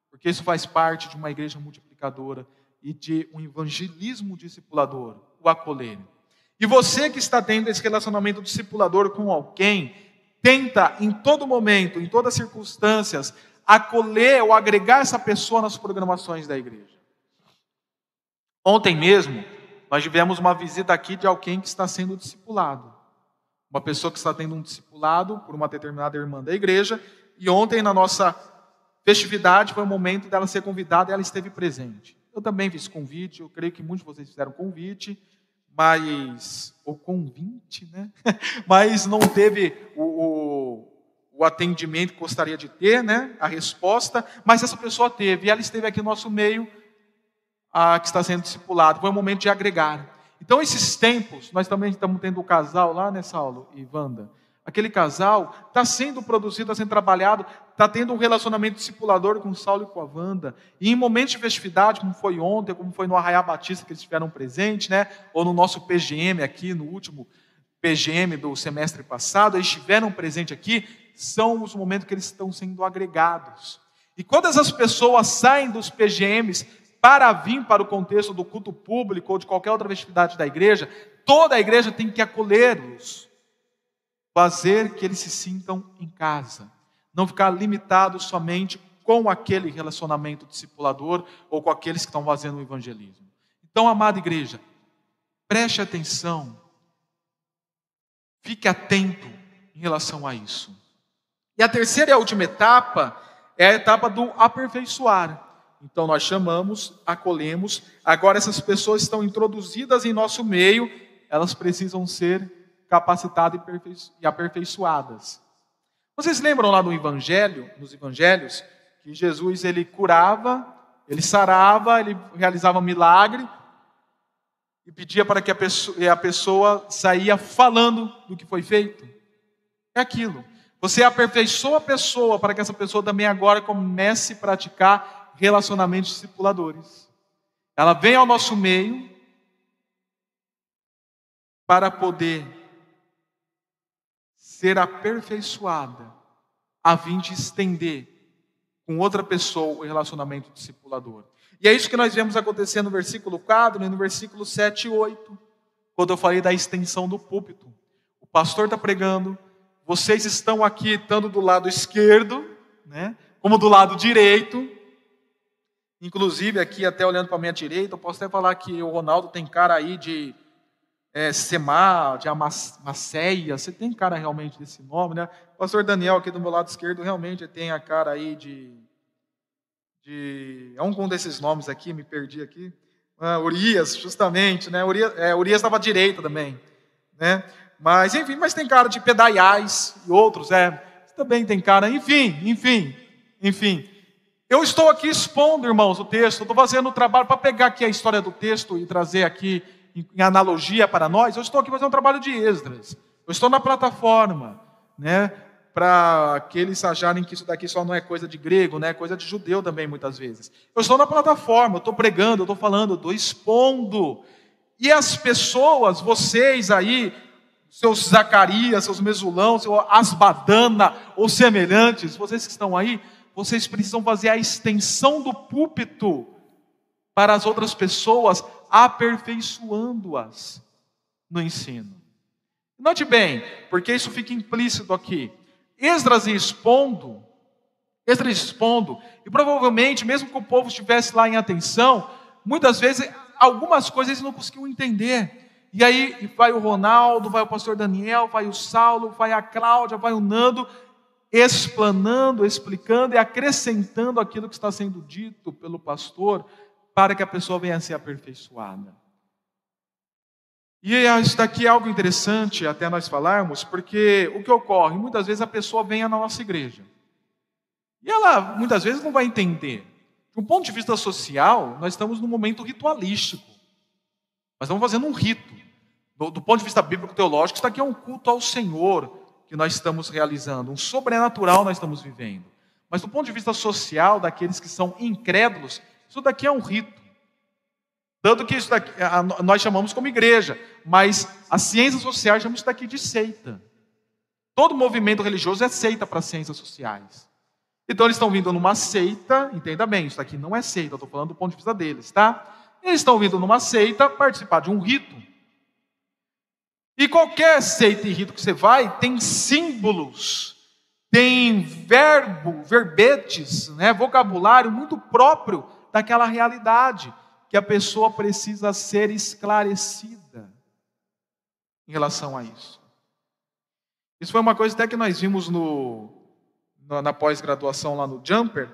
Porque isso faz parte de uma igreja multiplicadora e de um evangelismo discipulador, o acolher. E você que está tendo esse relacionamento discipulador com alguém, tenta em todo momento, em todas as circunstâncias, acolher ou agregar essa pessoa nas programações da igreja. Ontem mesmo, nós tivemos uma visita aqui de alguém que está sendo discipulado. Uma pessoa que está tendo um discipulado por uma determinada irmã da igreja, e ontem na nossa festividade foi o momento dela ser convidada e ela esteve presente. Eu também fiz convite, eu creio que muitos de vocês fizeram convite, mas o convite, né? mas não teve o, o, o, atendimento que gostaria de ter, né? A resposta, mas essa pessoa teve, e ela esteve aqui no nosso meio, a, que está sendo discipulado. Foi um momento de agregar. Então, esses tempos, nós também estamos tendo o casal lá, né, Saulo e Wanda? Aquele casal, está sendo produzido, está sendo trabalhado, está tendo um relacionamento discipulador com Saulo e com a Wanda. E em momentos de festividade, como foi ontem, como foi no Arraiá Batista que eles tiveram presente, né? ou no nosso PGM aqui, no último PGM do semestre passado, eles tiveram presente aqui, são os momentos que eles estão sendo agregados. E quando essas pessoas saem dos PGMs para vir para o contexto do culto público ou de qualquer outra festividade da igreja, toda a igreja tem que acolhê-los, fazer que eles se sintam em casa, não ficar limitado somente com aquele relacionamento discipulador ou com aqueles que estão fazendo o evangelismo. Então, amada igreja, preste atenção, fique atento em relação a isso. E a terceira e a última etapa é a etapa do aperfeiçoar. Então nós chamamos, acolhemos, agora essas pessoas estão introduzidas em nosso meio, elas precisam ser capacitadas e aperfeiçoadas. Vocês lembram lá no evangelho, nos evangelhos, que Jesus ele curava, ele sarava, ele realizava um milagre e pedia para que a pessoa, a pessoa saía falando do que foi feito. É aquilo. Você aperfeiçoa a pessoa para que essa pessoa também agora comece a praticar relacionamentos discipuladores. Ela vem ao nosso meio para poder ser aperfeiçoada, a fim de estender com outra pessoa o relacionamento discipulador. E é isso que nós vemos acontecer no versículo 4 e no versículo 7 e 8, quando eu falei da extensão do púlpito. O pastor está pregando, vocês estão aqui, tanto do lado esquerdo, né, como do lado direito, Inclusive, aqui, até olhando para a minha direita, eu posso até falar que o Ronaldo tem cara aí de é, Semar, de Amaceia. Você tem cara realmente desse nome, né? O pastor Daniel, aqui do meu lado esquerdo, realmente tem a cara aí de. de é um desses nomes aqui, me perdi aqui. Ah, Urias, justamente, né? Urias é, Urias estava à direita também, né? Mas, enfim, mas tem cara de Pedaiais e outros, é. Também tem cara, enfim, enfim, enfim. Eu estou aqui expondo, irmãos, o texto, estou fazendo o trabalho para pegar aqui a história do texto e trazer aqui em analogia para nós. Eu estou aqui fazendo um trabalho de Esdras. Eu estou na plataforma, né? Para aqueles acharem que isso daqui só não é coisa de grego, né? É coisa de judeu também, muitas vezes. Eu estou na plataforma, eu estou pregando, eu estou falando, eu estou expondo. E as pessoas, vocês aí, seus Zacarias, seus Mesulão, seus Asbadana ou semelhantes, vocês que estão aí, vocês precisam fazer a extensão do púlpito para as outras pessoas, aperfeiçoando-as no ensino. Note bem, porque isso fica implícito aqui. Esdras expondo, Esdras expondo, e provavelmente, mesmo que o povo estivesse lá em atenção, muitas vezes algumas coisas eles não conseguiam entender. E aí vai o Ronaldo, vai o pastor Daniel, vai o Saulo, vai a Cláudia, vai o Nando, explanando, explicando e acrescentando aquilo que está sendo dito pelo pastor, para que a pessoa venha a ser aperfeiçoada. E isso daqui é algo interessante até nós falarmos, porque o que ocorre? Muitas vezes a pessoa vem à nossa igreja. E ela muitas vezes não vai entender. De um ponto de vista social, nós estamos num momento ritualístico. Nós estamos fazendo um rito. Do, do ponto de vista bíblico-teológico, isso daqui é um culto ao Senhor, que nós estamos realizando, um sobrenatural nós estamos vivendo. Mas do ponto de vista social, daqueles que são incrédulos, isso daqui é um rito. Tanto que isso daqui, nós chamamos como igreja, mas as ciências sociais chamamos isso daqui de seita. Todo movimento religioso é seita para as ciências sociais. Então eles estão vindo numa seita, entenda bem, isso daqui não é seita, eu estou falando do ponto de vista deles, tá? Eles estão vindo numa seita participar de um rito. E qualquer seita e rito que você vai tem símbolos, tem verbo, verbetes, né, vocabulário muito próprio daquela realidade que a pessoa precisa ser esclarecida em relação a isso. Isso foi uma coisa até que nós vimos no, na, pós-graduação lá no Jumper,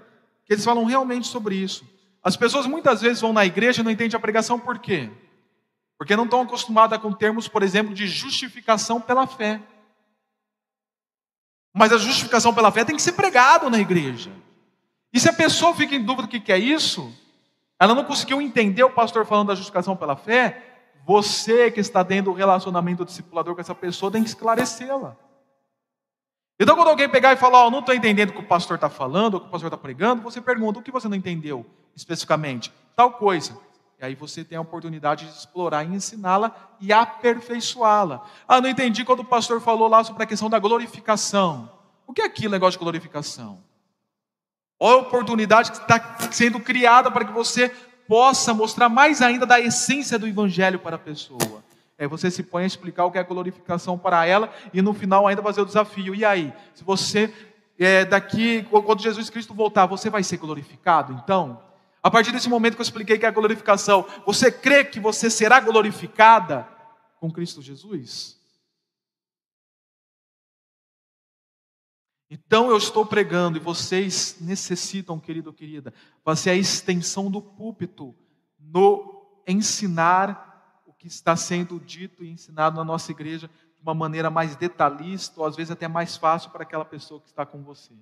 que eles falam realmente sobre isso. As pessoas muitas vezes vão na igreja e não entendem a pregação por quê? Porque não estão acostumadas com termos, por exemplo, de justificação pela fé. Mas a justificação pela fé tem que ser pregado na igreja. E se a pessoa fica em dúvida do que é isso, ela não conseguiu entender o pastor falando da justificação pela fé, você que está dentro do relacionamento discipulador com essa pessoa tem que esclarecê-la. Então, quando alguém pegar e falar, oh, não estou entendendo o que o pastor está falando, o que o pastor está pregando, você pergunta, o que você não entendeu especificamente? Tal coisa. E aí você tem a oportunidade de explorar e ensiná-la e aperfeiçoá-la. Ah, não entendi quando o pastor falou lá sobre a questão da glorificação. O que é aquilo, negócio de glorificação? Olha a oportunidade que está sendo criada para que você possa mostrar mais ainda da essência do evangelho para a pessoa. É, você se põe a explicar o que é glorificação para ela e no final ainda fazer o desafio. E aí, se você é, daqui, quando Jesus Cristo voltar, você vai ser glorificado? Então, a partir desse momento que eu expliquei que é a glorificação, você crê que você será glorificada com Cristo Jesus? Então eu estou pregando e vocês necessitam, querido ou querida, fazer a extensão do púlpito no ensinar o que está sendo dito e ensinado na nossa igreja de uma maneira mais detalhista, ou às vezes até mais fácil para aquela pessoa que está com você.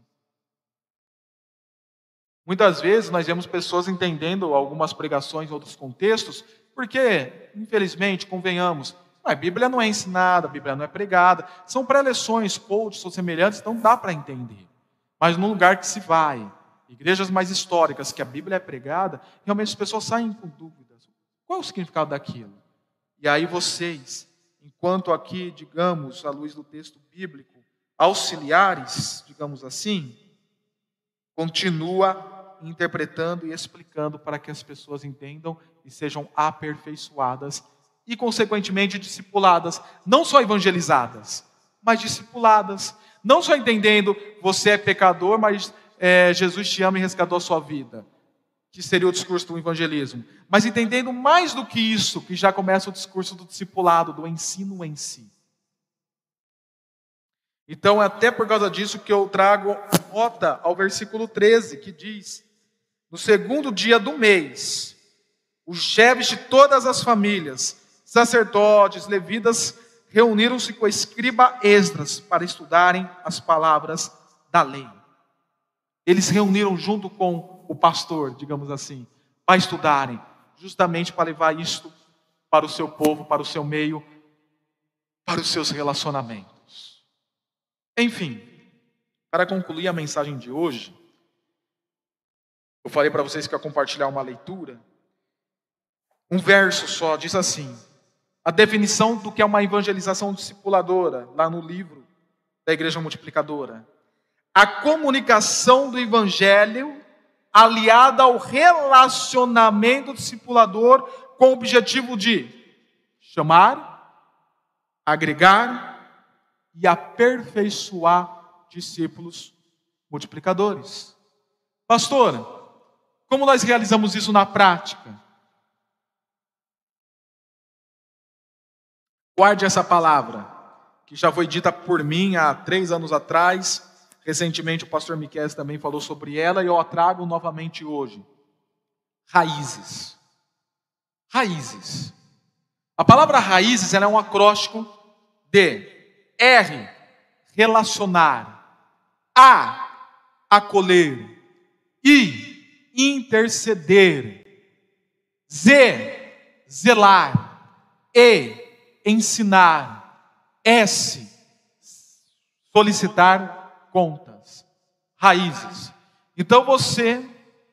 Muitas vezes nós vemos pessoas entendendo algumas pregações em outros contextos, porque, infelizmente, convenhamos, a Bíblia não é ensinada, a Bíblia não é pregada, são pré-leções, coaches ou semelhantes, então dá para entender. Mas no lugar que se vai, igrejas mais históricas, que a Bíblia é pregada, realmente as pessoas saem com dúvidas. Qual é o significado daquilo? E aí vocês, enquanto aqui, digamos, à luz do texto bíblico, auxiliares, digamos assim, continua interpretando e explicando para que as pessoas entendam e sejam aperfeiçoadas e, consequentemente, discipuladas, não só evangelizadas, mas discipuladas, não só entendendo você é pecador, mas é, Jesus te ama e resgatou a sua vida, que seria o discurso do evangelismo, mas entendendo mais do que isso, que já começa o discurso do discipulado, do ensino em si. Então, é até por causa disso que eu trago nota ao versículo 13, que diz: No segundo dia do mês, os chefes de todas as famílias sacerdotes, levitas, reuniram-se com o escriba Esdras para estudarem as palavras da lei. Eles reuniram junto com o pastor, digamos assim, para estudarem, justamente para levar isto para o seu povo, para o seu meio, para os seus relacionamentos. Enfim, para concluir a mensagem de hoje, eu falei para vocês que ia compartilhar uma leitura. Um verso só diz assim: a definição do que é uma evangelização discipuladora, lá no livro da Igreja Multiplicadora. A comunicação do evangelho aliada ao relacionamento discipulador com o objetivo de chamar, agregar e aperfeiçoar discípulos multiplicadores. Pastor, como nós realizamos isso na prática? Guarde essa palavra, que já foi dita por mim há três anos atrás. Recentemente o pastor Miquel também falou sobre ela e eu a trago novamente hoje. Raízes. Raízes. A palavra raízes é um acróstico de R, relacionar, A, acolher, I, interceder, Z, zelar, E, ensinar. S, solicitar contas. Raízes. Então você,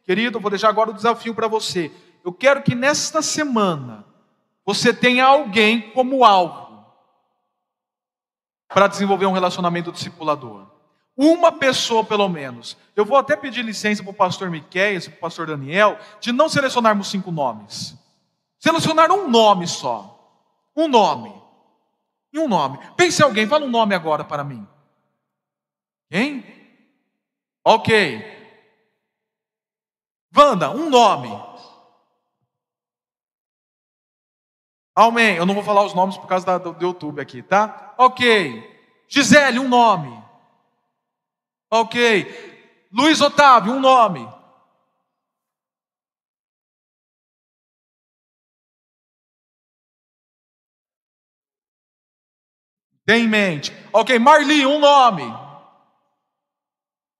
querido, vou deixar agora o desafio para você. Eu quero que nesta semana você tenha alguém como alvo para desenvolver um relacionamento discipulador. Uma pessoa, pelo menos. Eu vou até pedir licença para o pastor Miquel e para o pastor Daniel de não selecionarmos cinco nomes. Selecionar um nome só. Um nome. E um nome. Pense em alguém, fala um nome agora para mim. Quem? Ok. Wanda, um nome. Amém. Eu não vou falar os nomes por causa da, do, do YouTube aqui, tá? Ok. Gisele, um nome. Ok. Luiz Otávio, um nome. Tem em mente. Ok, Marli, um nome.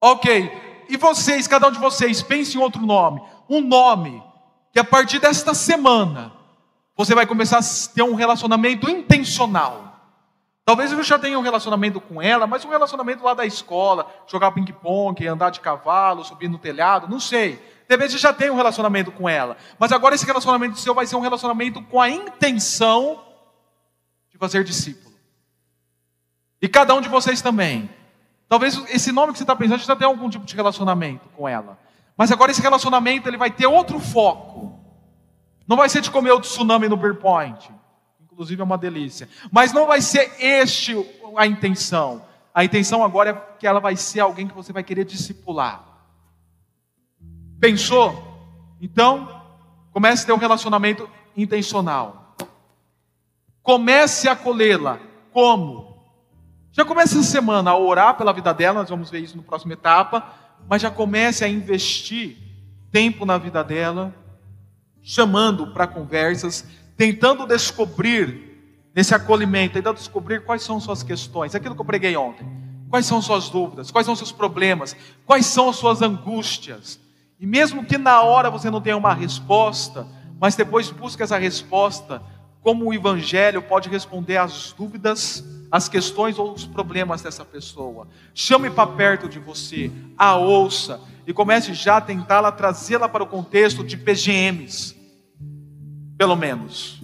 Ok. E vocês, cada um de vocês, pense em outro nome. Um nome que a partir desta semana você vai começar a ter um relacionamento intencional. Talvez eu já tenha um relacionamento com ela, mas um relacionamento lá da escola, jogar ping-pong, andar de cavalo, subir no telhado, não sei. De repente já tem um relacionamento com ela. Mas agora esse relacionamento seu vai ser um relacionamento com a intenção de fazer discípulo. E cada um de vocês também. Talvez esse nome que você está pensando já tenha algum tipo de relacionamento com ela. Mas agora esse relacionamento ele vai ter outro foco. Não vai ser de comer o tsunami no Beer Point. Inclusive é uma delícia. Mas não vai ser este a intenção. A intenção agora é que ela vai ser alguém que você vai querer discipular. Pensou? Então, comece a ter um relacionamento intencional. Comece a acolhê-la. Como? Já comece essa semana a orar pela vida dela, nós vamos ver isso na próxima etapa, mas já comece a investir tempo na vida dela, chamando para conversas, tentando descobrir nesse acolhimento, tentando descobrir quais são suas questões, aquilo que eu preguei ontem. Quais são suas dúvidas? Quais são seus problemas? Quais são as suas angústias? E mesmo que na hora você não tenha uma resposta, mas depois busque essa resposta, como o Evangelho pode responder às dúvidas, às questões ou os problemas dessa pessoa. Chame para perto de você, a ouça e comece já a tentá-la trazê-la para o contexto de PGMs, pelo menos,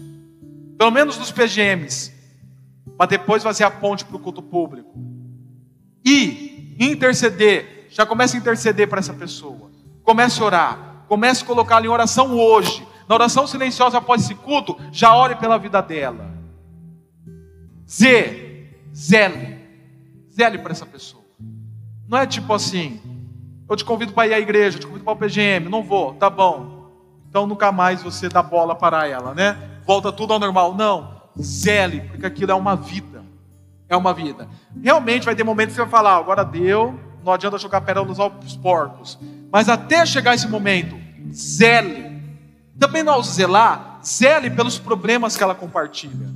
pelo menos dos PGMs, para depois fazer a ponte para o culto público e interceder. Já comece a interceder para essa pessoa. Comece a orar. Comece a colocá-la em oração hoje. Na oração silenciosa após esse culto, já ore pela vida dela. Z, zele. Zele para essa pessoa. Não é tipo assim, eu te convido para ir à igreja, eu te convido para o PGM, não vou, tá bom. Então nunca mais você dá bola para ela, né? Volta tudo ao normal. Não, zele, porque aquilo é uma vida. É uma vida. Realmente vai ter momentos que você vai falar, agora deu, não adianta jogar pérolas aos porcos. Mas até chegar esse momento, zele. Também ao zelar, zele pelos problemas que ela compartilha.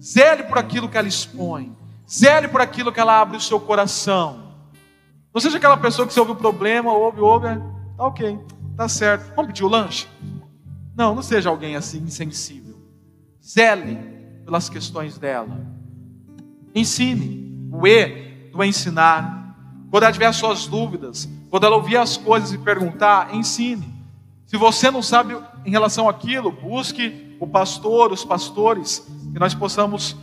Zele por aquilo que ela expõe. Zele por aquilo que ela abre o seu coração. Não seja aquela pessoa que você ouve o problema, ouve, ouve, tá ok, tá certo. Vamos pedir o lanche? Não, não seja alguém assim insensível. Zele pelas questões dela. Ensine. O E do ensinar. Quando ela tiver as suas dúvidas, quando ela ouvir as coisas e perguntar, ensine. Se você não sabe em relação àquilo, busque o pastor, os pastores, que nós possamos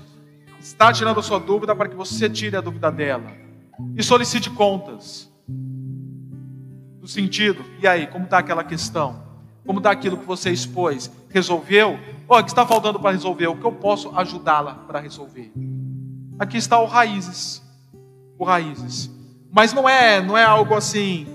estar tirando a sua dúvida para que você tire a dúvida dela. E solicite contas. No sentido, e aí, como está aquela questão? Como está aquilo que você expôs? Resolveu? Olha, o que está faltando para resolver? O que eu posso ajudá-la para resolver? Aqui está o Raízes. O Raízes. Mas não é, não é algo assim,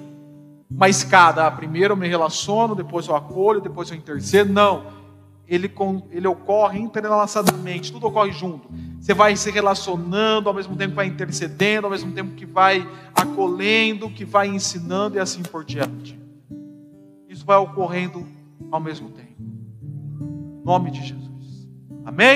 uma escada. Ah, primeiro eu me relaciono, depois eu acolho, depois eu intercedo. Não. Ele, ele ocorre entrelaçadamente, tudo ocorre junto. Você vai se relacionando, ao mesmo tempo que vai intercedendo, ao mesmo tempo que vai acolhendo, que vai ensinando e assim por diante. Isso vai ocorrendo ao mesmo tempo. Em nome de Jesus. Amém?